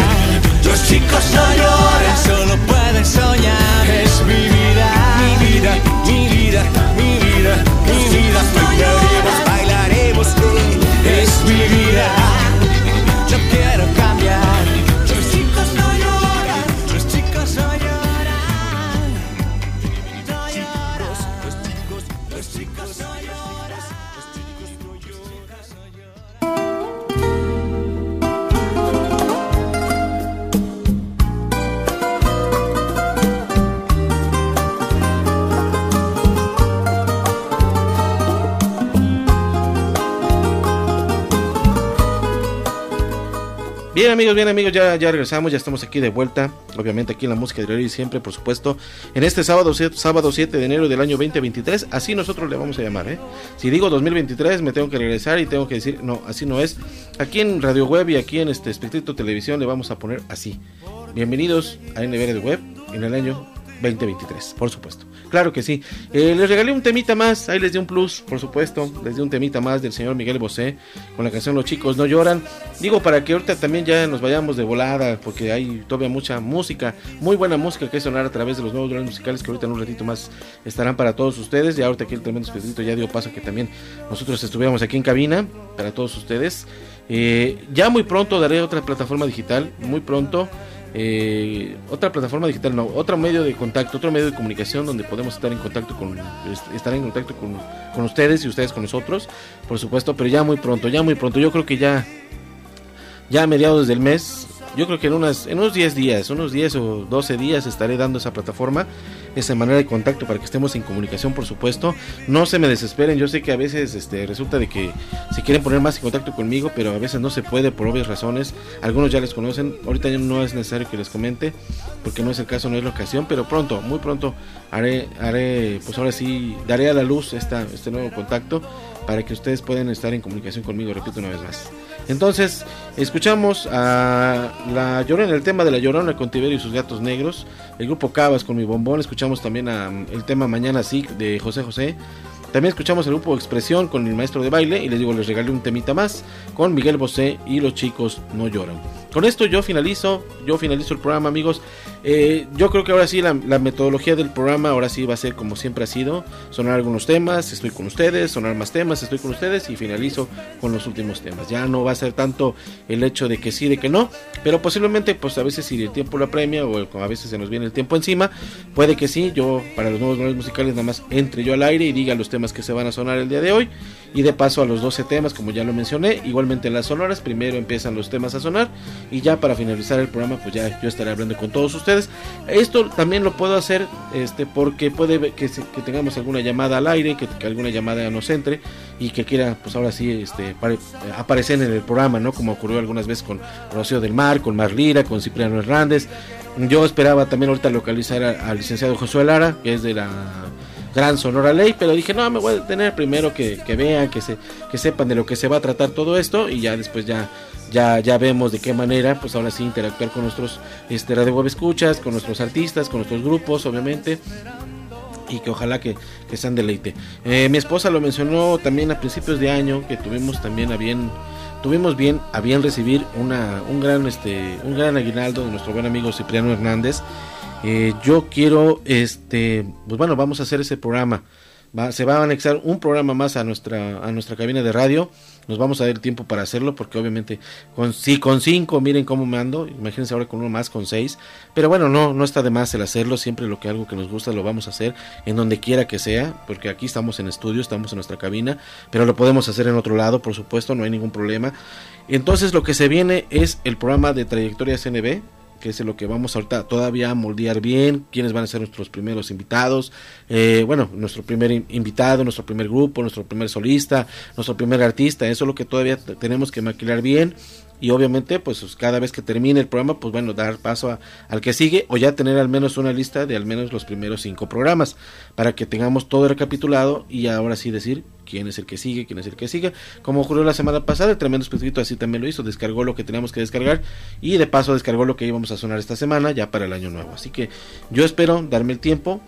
Los chicos no lloran, Solo pueden soñar. es mi vida. Mi vida, mi vida, mi vida, mi vida. Bailaremos, bailaremos, es mi vida. Yo quiero Bien amigos, bien amigos, ya, ya regresamos, ya estamos aquí de vuelta, obviamente aquí en la música de y siempre, por supuesto, en este sábado, sábado 7 de enero del año 2023, así nosotros le vamos a llamar, ¿eh? Si digo 2023 me tengo que regresar y tengo que decir, no, así no es. Aquí en Radio Web y aquí en este Espectrito Televisión le vamos a poner así. Bienvenidos a NB Radio Web en el año 2023, por supuesto. Claro que sí. Eh, les regalé un temita más, ahí les di un plus, por supuesto. Les di un temita más del señor Miguel Bosé con la canción Los chicos no lloran. Digo, para que ahorita también ya nos vayamos de volada, porque hay todavía mucha música, muy buena música que sonar a través de los nuevos dramas musicales que ahorita en un ratito más estarán para todos ustedes. Y ahorita aquí el tremendo espectrito ya dio paso a que también nosotros estuviéramos aquí en cabina para todos ustedes. Eh, ya muy pronto daré otra plataforma digital, muy pronto. Eh, otra plataforma digital, no, otro medio de contacto, otro medio de comunicación donde podemos estar en contacto con, est- estar en contacto con, con ustedes y ustedes con nosotros, por supuesto, pero ya muy pronto, ya muy pronto. Yo creo que ya, ya a mediados del mes, yo creo que en, unas, en unos 10 días, unos 10 o 12 días estaré dando esa plataforma, esa manera de contacto para que estemos en comunicación, por supuesto. No se me desesperen, yo sé que a veces este, resulta de que se quieren poner más en contacto conmigo, pero a veces no se puede por obvias razones. Algunos ya les conocen, ahorita ya no es necesario que les comente, porque no es el caso, no es la ocasión, pero pronto, muy pronto haré, haré pues ahora sí, daré a la luz esta, este nuevo contacto para que ustedes puedan estar en comunicación conmigo, repito una vez más. Entonces, escuchamos a la Llorona, el tema de la Llorona con Tiberio y sus gatos negros, el grupo Cabas con mi bombón, escuchamos también a, el tema Mañana sí de José José. También escuchamos el grupo Expresión con el maestro de baile y les digo, les regalé un temita más con Miguel Bosé y los chicos no lloran. Con esto yo finalizo, yo finalizo el programa amigos. Eh, yo creo que ahora sí la, la metodología del programa ahora sí va a ser como siempre ha sido, sonar algunos temas, estoy con ustedes, sonar más temas, estoy con ustedes y finalizo con los últimos temas. Ya no va a ser tanto el hecho de que sí, de que no, pero posiblemente pues a veces si el tiempo lo apremia o a veces se nos viene el tiempo encima, puede que sí, yo para los nuevos valores musicales nada más entre yo al aire y diga los temas que se van a sonar el día de hoy y de paso a los 12 temas como ya lo mencioné, igualmente en las sonoras, primero empiezan los temas a sonar y ya para finalizar el programa pues ya yo estaré hablando con todos ustedes. Esto también lo puedo hacer este porque puede que, que tengamos alguna llamada al aire, que, alguna llamada nos entre y que quiera pues ahora sí este pare- aparecer en el programa, ¿no? Como ocurrió algunas veces con Rocío del Mar, con Mar Lira, con Cipriano Hernández. Yo esperaba también ahorita localizar al licenciado Josué Lara, que es de la gran Sonora Ley, pero dije, no, me voy a detener primero que, que vean, que se que sepan de lo que se va a tratar todo esto y ya después ya ya ya vemos de qué manera, pues ahora sí interactuar con nuestros este radio web escuchas, con nuestros artistas, con nuestros grupos, obviamente y que ojalá que, que sean deleite. Eh, mi esposa lo mencionó también a principios de año que tuvimos también a bien tuvimos bien a bien recibir una un gran este un gran aguinaldo de nuestro buen amigo Cipriano Hernández. Eh, yo quiero este pues bueno vamos a hacer ese programa. Va- se va a anexar un programa más a nuestra a nuestra cabina de radio. Nos vamos a dar el tiempo para hacerlo porque obviamente con sí con cinco miren cómo me ando. Imagínense ahora con uno más con seis. Pero bueno no no está de más el hacerlo. Siempre lo que algo que nos gusta lo vamos a hacer en donde quiera que sea porque aquí estamos en estudio estamos en nuestra cabina pero lo podemos hacer en otro lado por supuesto no hay ningún problema. Entonces lo que se viene es el programa de trayectoria CNB que es lo que vamos ahorita todavía a moldear bien, quiénes van a ser nuestros primeros invitados, eh, bueno, nuestro primer in- invitado, nuestro primer grupo, nuestro primer solista, nuestro primer artista, eso es lo que todavía tenemos que maquilar bien y obviamente pues cada vez que termine el programa pues bueno dar paso al que sigue o ya tener al menos una lista de al menos los primeros cinco programas para que tengamos todo recapitulado y ahora sí decir quién es el que sigue, quién es el que sigue, como ocurrió la semana pasada, el tremendo especialito así también lo hizo, descargó lo que teníamos que descargar y de paso descargó lo que íbamos a sonar esta semana ya para el año nuevo, así que yo espero darme el tiempo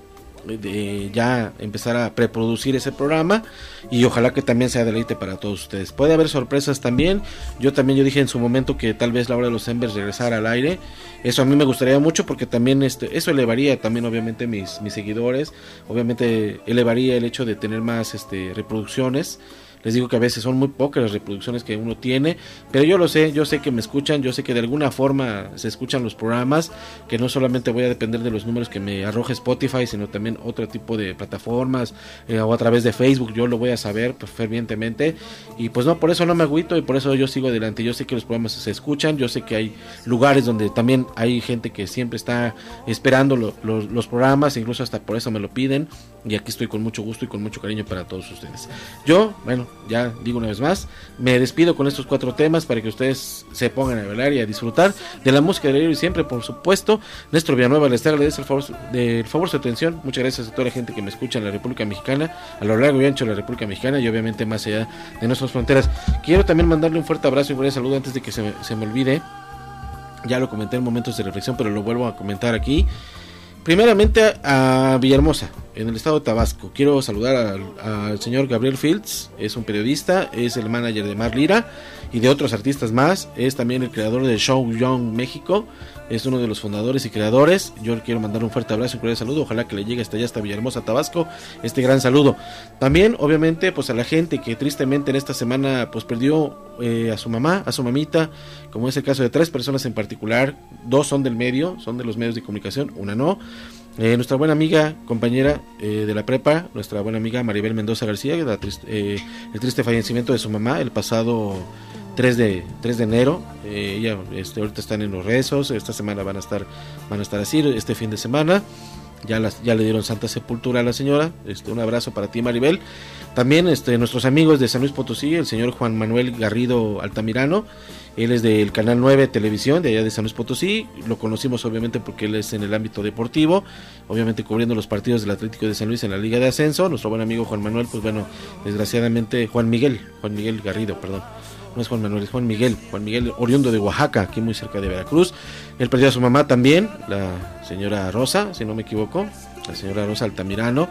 ya empezar a preproducir ese programa y ojalá que también sea deleite para todos ustedes. Puede haber sorpresas también. Yo también yo dije en su momento que tal vez la hora de los Embers regresara al aire. Eso a mí me gustaría mucho porque también este eso elevaría también obviamente mis mis seguidores, obviamente elevaría el hecho de tener más este reproducciones. Les digo que a veces son muy pocas las reproducciones que uno tiene, pero yo lo sé, yo sé que me escuchan, yo sé que de alguna forma se escuchan los programas, que no solamente voy a depender de los números que me arroje Spotify, sino también otro tipo de plataformas eh, o a través de Facebook, yo lo voy a saber pues, fervientemente. Y pues no, por eso no me agüito y por eso yo sigo adelante, yo sé que los programas se escuchan, yo sé que hay lugares donde también hay gente que siempre está esperando lo- lo- los programas, incluso hasta por eso me lo piden y aquí estoy con mucho gusto y con mucho cariño para todos ustedes. Yo, bueno, ya digo una vez más, me despido con estos cuatro temas para que ustedes se pongan a bailar y a disfrutar de la música de y siempre, por supuesto. Néstor Villanueva les agradece el favor, del favor su atención. Muchas gracias a toda la gente que me escucha en la República Mexicana, a lo largo y ancho de la República Mexicana y obviamente más allá de nuestras fronteras. Quiero también mandarle un fuerte abrazo y un saludo antes de que se se me olvide. Ya lo comenté en momentos de reflexión, pero lo vuelvo a comentar aquí. Primeramente a Villahermosa, en el estado de Tabasco. Quiero saludar al, al señor Gabriel Fields, es un periodista, es el manager de Mar Lira y de otros artistas más. Es también el creador del show Young México, es uno de los fundadores y creadores. Yo le quiero mandar un fuerte abrazo y un cordial saludo. Ojalá que le llegue hasta allá, hasta Villahermosa, Tabasco, este gran saludo. También, obviamente, pues a la gente que tristemente en esta semana pues perdió eh, a su mamá, a su mamita, como es el caso de tres personas en particular. Dos son del medio, son de los medios de comunicación, una no. Eh, nuestra buena amiga, compañera eh, de la prepa, nuestra buena amiga Maribel Mendoza García, la triste- eh, el triste fallecimiento de su mamá el pasado 3 de, 3 de enero. Eh, ella este, ahorita están en los rezos, esta semana van a estar, van a estar así, este fin de semana. Ya, las, ya le dieron santa sepultura a la señora. Este, un abrazo para ti, Maribel. También este, nuestros amigos de San Luis Potosí, el señor Juan Manuel Garrido Altamirano. Él es del Canal 9 Televisión, de allá de San Luis Potosí. Lo conocimos obviamente porque él es en el ámbito deportivo, obviamente cubriendo los partidos del Atlético de San Luis en la Liga de Ascenso. Nuestro buen amigo Juan Manuel, pues bueno, desgraciadamente, Juan Miguel, Juan Miguel Garrido, perdón. No es Juan Manuel, es Juan Miguel. Juan Miguel, oriundo de Oaxaca, aquí muy cerca de Veracruz. Él perdió a su mamá también, la señora Rosa, si no me equivoco, la señora Rosa Altamirano.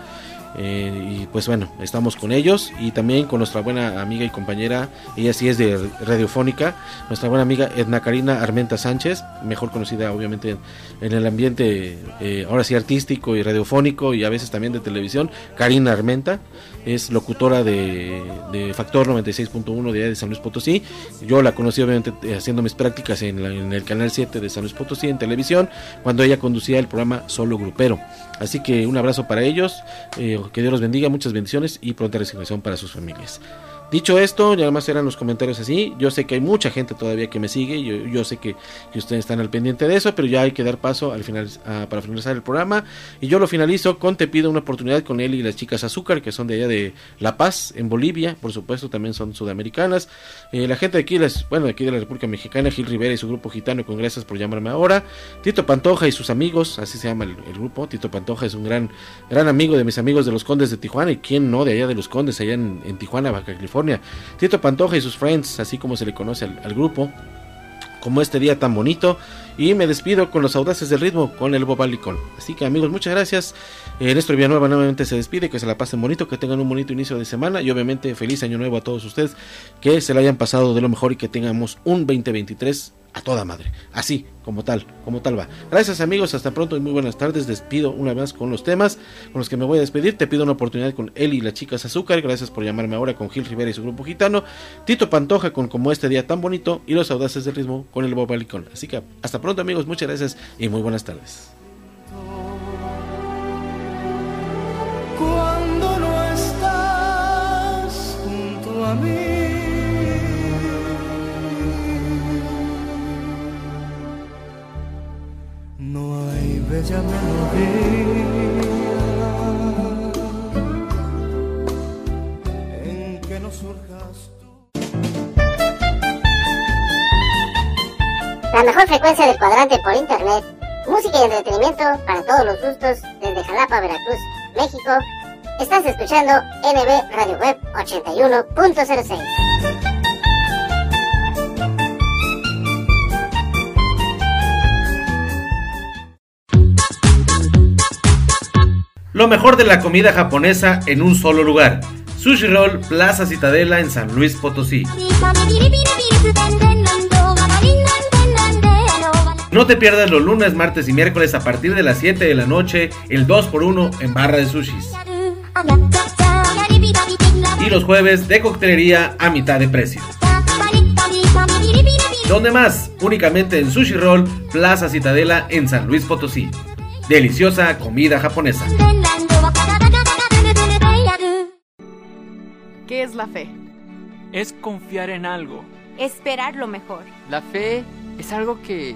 Eh, y pues bueno, estamos con ellos y también con nuestra buena amiga y compañera, ella sí es de radiofónica, nuestra buena amiga Edna Karina Armenta Sánchez, mejor conocida obviamente en, el ambiente eh, ahora sí artístico y radiofónico y a veces también de televisión. Karina Armenta es locutora de, Factor 96.1 de, San Luis Potosí. Yo la conocí obviamente eh, haciendo mis prácticas en el canal 7 de San Luis Potosí en televisión cuando ella conducía el programa Solo Grupero. Así que un abrazo para ellos, eh, que Dios los bendiga, muchas bendiciones y pronta resignación para sus familias. Dicho esto, ya más eran los comentarios así. Yo sé que hay mucha gente todavía que me sigue. Yo, yo sé que, que ustedes están al pendiente de eso, pero ya hay que dar paso al final para finalizar el programa. Y yo lo finalizo con Te pido una oportunidad con él y las chicas Azúcar, que son de allá de La Paz, en Bolivia. Por supuesto, también son sudamericanas. Eh, la gente de aquí, les, bueno, de aquí de la República Mexicana, Gil Rivera y su grupo gitano, con gracias por llamarme ahora. Tito Pantoja y sus amigos, así se llama el, grupo. Tito Pantoja es un gran, gran amigo de mis amigos de los Condes de Tijuana. Y quién no, de allá de los Condes, allá en, en Tijuana, Baja California. Tito Pantoja y sus friends, así como se le conoce al, al grupo como este día tan bonito y me despido con los audaces del ritmo con el bobalicón así que amigos muchas gracias eh, Néstor Villanueva nuevamente se despide que se la pasen bonito que tengan un bonito inicio de semana y obviamente feliz año nuevo a todos ustedes que se la hayan pasado de lo mejor y que tengamos un 2023 a toda madre. Así como tal como tal va. Gracias amigos hasta pronto y muy buenas tardes. Despido una vez con los temas con los que me voy a despedir. Te pido una oportunidad con él y las chicas azúcar. Gracias por llamarme ahora con Gil Rivera y su grupo gitano. Tito Pantoja con como este día tan bonito y los audaces del ritmo con el bobalicón. Así que hasta pronto amigos. Muchas gracias y muy buenas tardes Cuando no estás junto a mí. No hay bella melodía en que no surjas La mejor frecuencia del cuadrante por internet, música y entretenimiento para todos los gustos desde Jalapa, Veracruz, México. Estás escuchando NB Radio Web 81.06. Lo mejor de la comida japonesa en un solo lugar. Sushi Roll Plaza Citadela en San Luis Potosí. No te pierdas los lunes, martes y miércoles a partir de las 7 de la noche, el 2x1 en barra de sushis. Y los jueves de coctelería a mitad de precio. ¿Dónde más? Únicamente en Sushi Roll Plaza Citadela en San Luis Potosí. Deliciosa comida japonesa. ¿Qué es la fe? Es confiar en algo. Esperar lo mejor. La fe es algo que,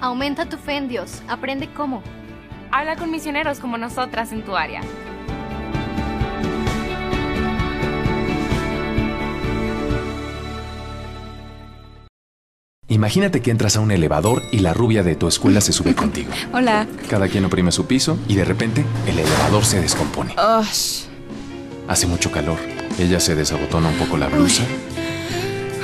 Aumenta tu fe en Dios. Aprende cómo. Habla con misioneros como nosotras en tu área. Imagínate que entras a un elevador y la rubia de tu escuela se sube contigo. Hola. Cada quien oprime su piso y de repente el elevador se descompone. Ush. Hace mucho calor. Ella se desabotona un poco la blusa.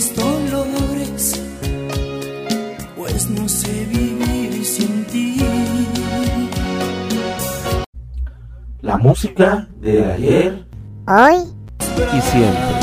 Mis dolores, pues no sé vivir sin ti. La música de ayer, hoy y siempre.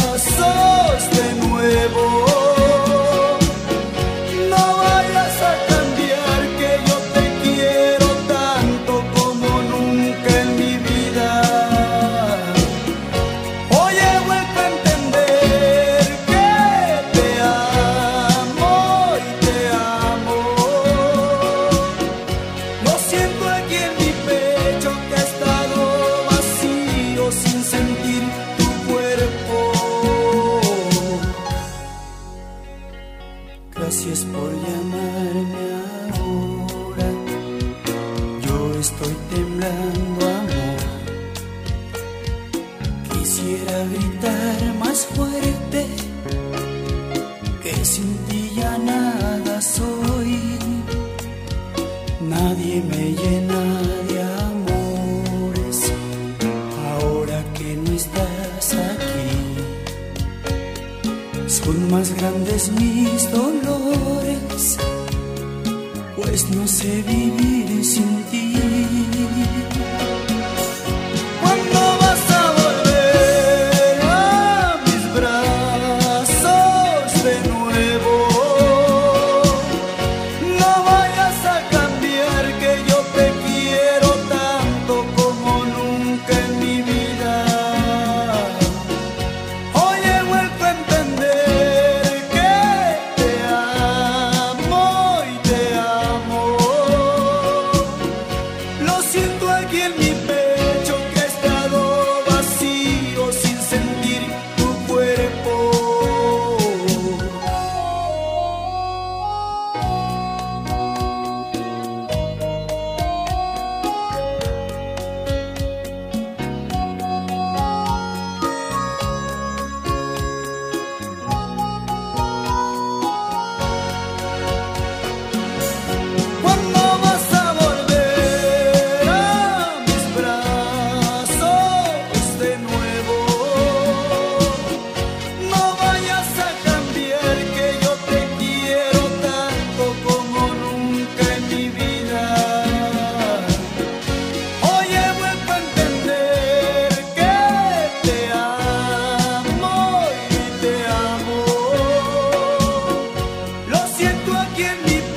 Lo siento aquí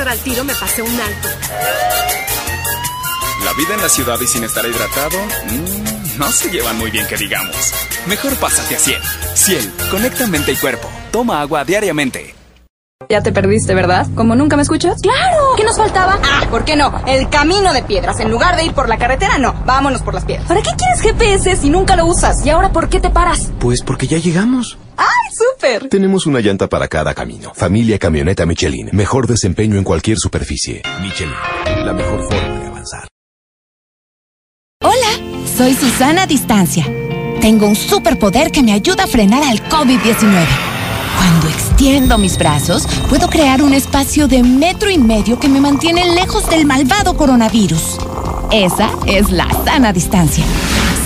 al tiro, me pasé un alto. La vida en la ciudad y sin estar hidratado, mm, no se llevan muy bien que digamos. Mejor pásate a Ciel. Ciel, conecta mente y cuerpo. Toma agua diariamente. Ya te perdiste, ¿verdad? ¿Como nunca me escuchas? ¡Claro! ¿Qué nos faltaba? Ah, ¿por qué no? El camino de piedras. En lugar de ir por la carretera, no. Vámonos por las piedras. ¿Para qué quieres GPS si nunca lo usas? ¿Y ahora por qué te paras? Pues porque ya llegamos. ¡Ay, súper! Tenemos una llanta para cada camino. Familia Camioneta Michelin. Mejor desempeño en cualquier superficie. Michelin. La mejor forma de avanzar. Hola, soy Susana Distancia. Tengo un superpoder que me ayuda a frenar al COVID-19. Cuando extiendo mis brazos, puedo crear un espacio de metro y medio que me mantiene lejos del malvado coronavirus. Esa es la sana distancia.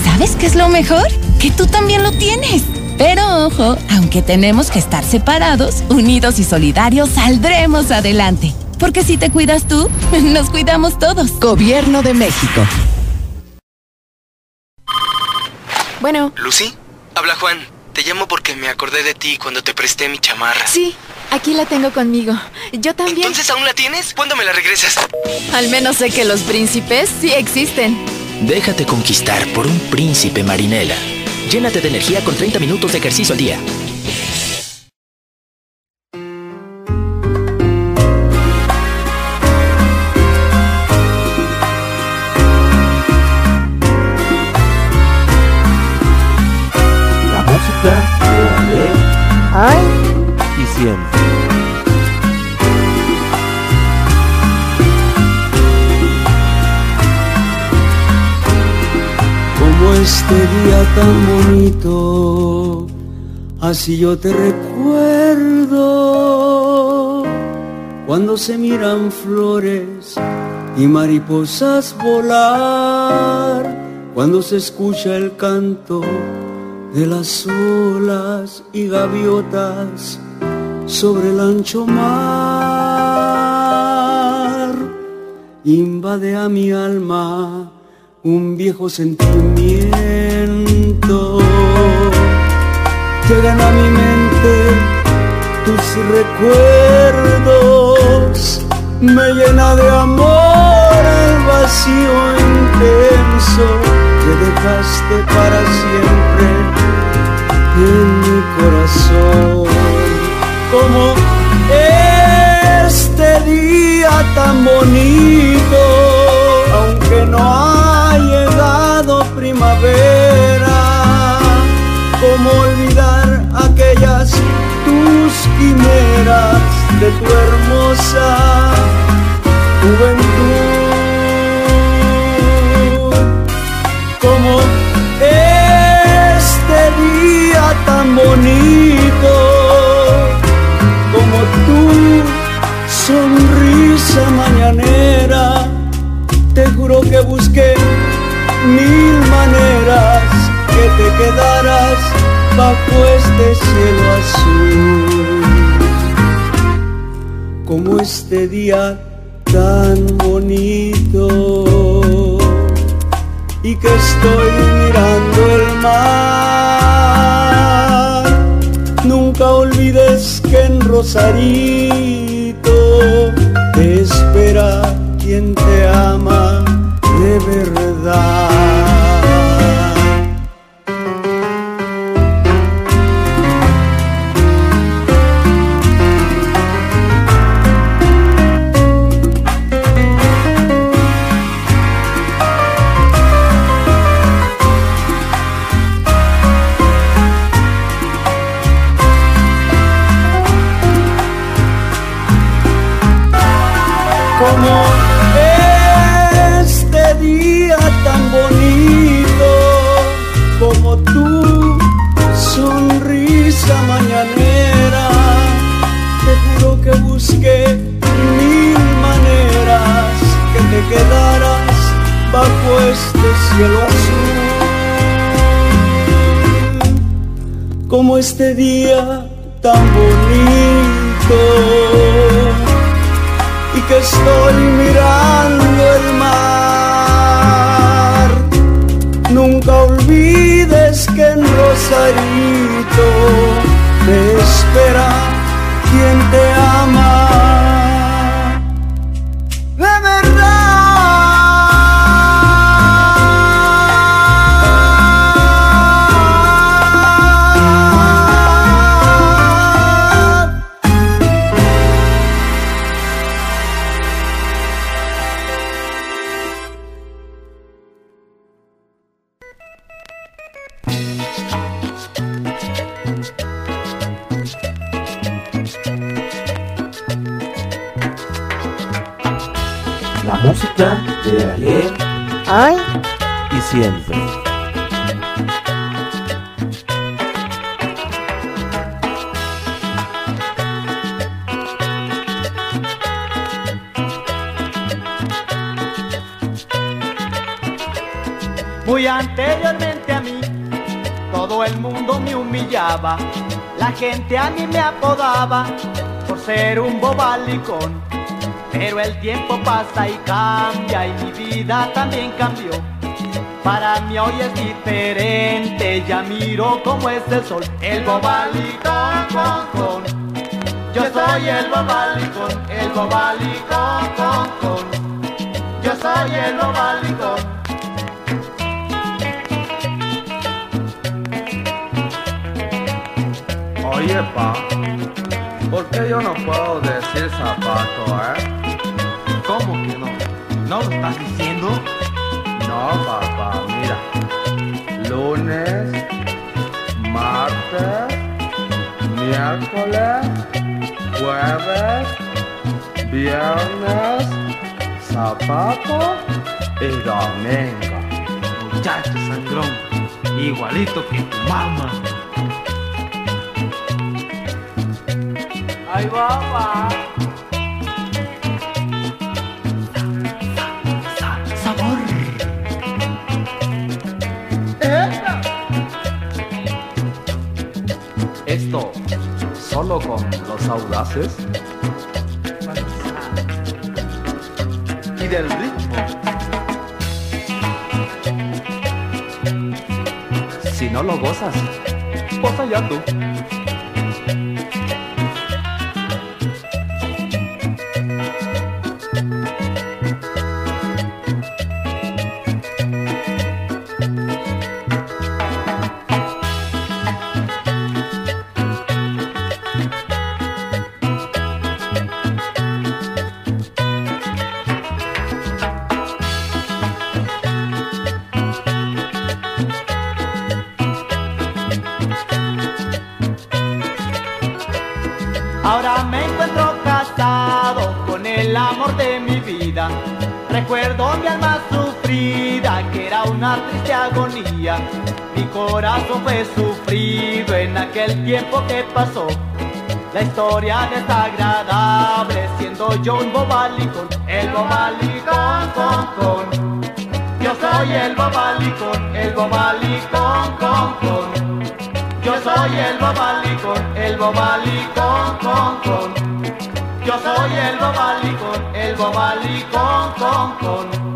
¿Sabes qué es lo mejor? Que tú también lo tienes. Pero ojo, aunque tenemos que estar separados, unidos y solidarios, saldremos adelante. Porque si te cuidas tú, nos cuidamos todos. Gobierno de México. Bueno. ¿Lucy? Habla Juan. Te llamo porque me acordé de ti cuando te presté mi chamarra. Sí, aquí la tengo conmigo. Yo también. ¿Entonces aún la tienes? ¿Cuándo me la regresas? Al menos sé que los príncipes sí existen. Déjate conquistar por un príncipe marinela. Llénate de energía con 30 minutos de ejercicio al día. La música de Ay. y siempre. Este día tan bonito, así yo te recuerdo. Cuando se miran flores y mariposas volar, cuando se escucha el canto de las olas y gaviotas sobre el ancho mar, invade a mi alma un viejo sentimiento. Llegan a mi mente tus recuerdos, me llena de amor el vacío intenso que dejaste para siempre en mi corazón. Como este día tan bonito, aunque no ha llegado primavera, quimeras de tu hermosa juventud, como este día tan bonito, como tu sonrisa mañanera te juro que busqué mil maneras que te quedaras bajo este cielo azul. Como este día tan bonito y que estoy mirando el mar. Nunca olvides que en Rosarito te espera quien te ama de verdad. Por ser un bobalicón. Pero el tiempo pasa y cambia y mi vida también cambió. Para mí hoy es diferente, ya miro cómo es el sol. El bobalicón, con, con. Yo soy el bobalicón, el bobalicón, con, con. Yo soy el bobalicón. Oye, pa, ¿por qué yo no puedo decir zapato, eh? ¿Cómo que no? ¿No lo estás diciendo? No, papá, mira. Lunes, martes, miércoles, jueves, viernes, zapato y domingo. Muchacho sangrón, igualito que tu mamá. Ay, papá. Sabor. Esto solo con los audaces Y del ritmo. Si no lo gozas, pues allá tú. Mi corazón fue sufrido en aquel tiempo que pasó. La historia desagradable, siendo yo un bobalicón, el bobalicón, con, con. Yo soy el bobalicón, el bobalicón, con, con. Yo soy el bobalicón, el bobalicón, con, con. Yo soy el bobalicón, el bobalicón, con, con.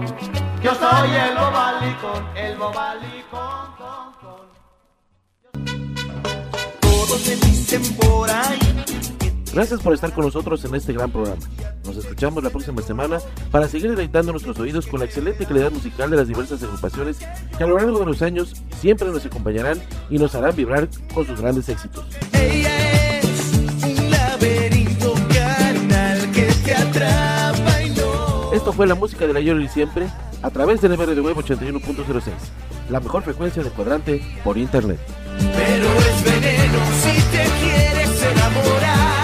Yo soy el bobalicón, el bobalicón, con, con. Todos me dicen por ahí. Gracias por estar con nosotros en este gran programa. Nos escuchamos la próxima semana para seguir deleitando nuestros oídos con la excelente calidad musical de las diversas agrupaciones que a lo largo de los años siempre nos acompañarán y nos harán vibrar con sus grandes éxitos. Ella es un laberinto carnal que te no. Esto fue la música de la Yori siempre a través del MR de Web 81.06, la mejor frecuencia de cuadrante por internet. Pero es veneno si te quieres enamorar.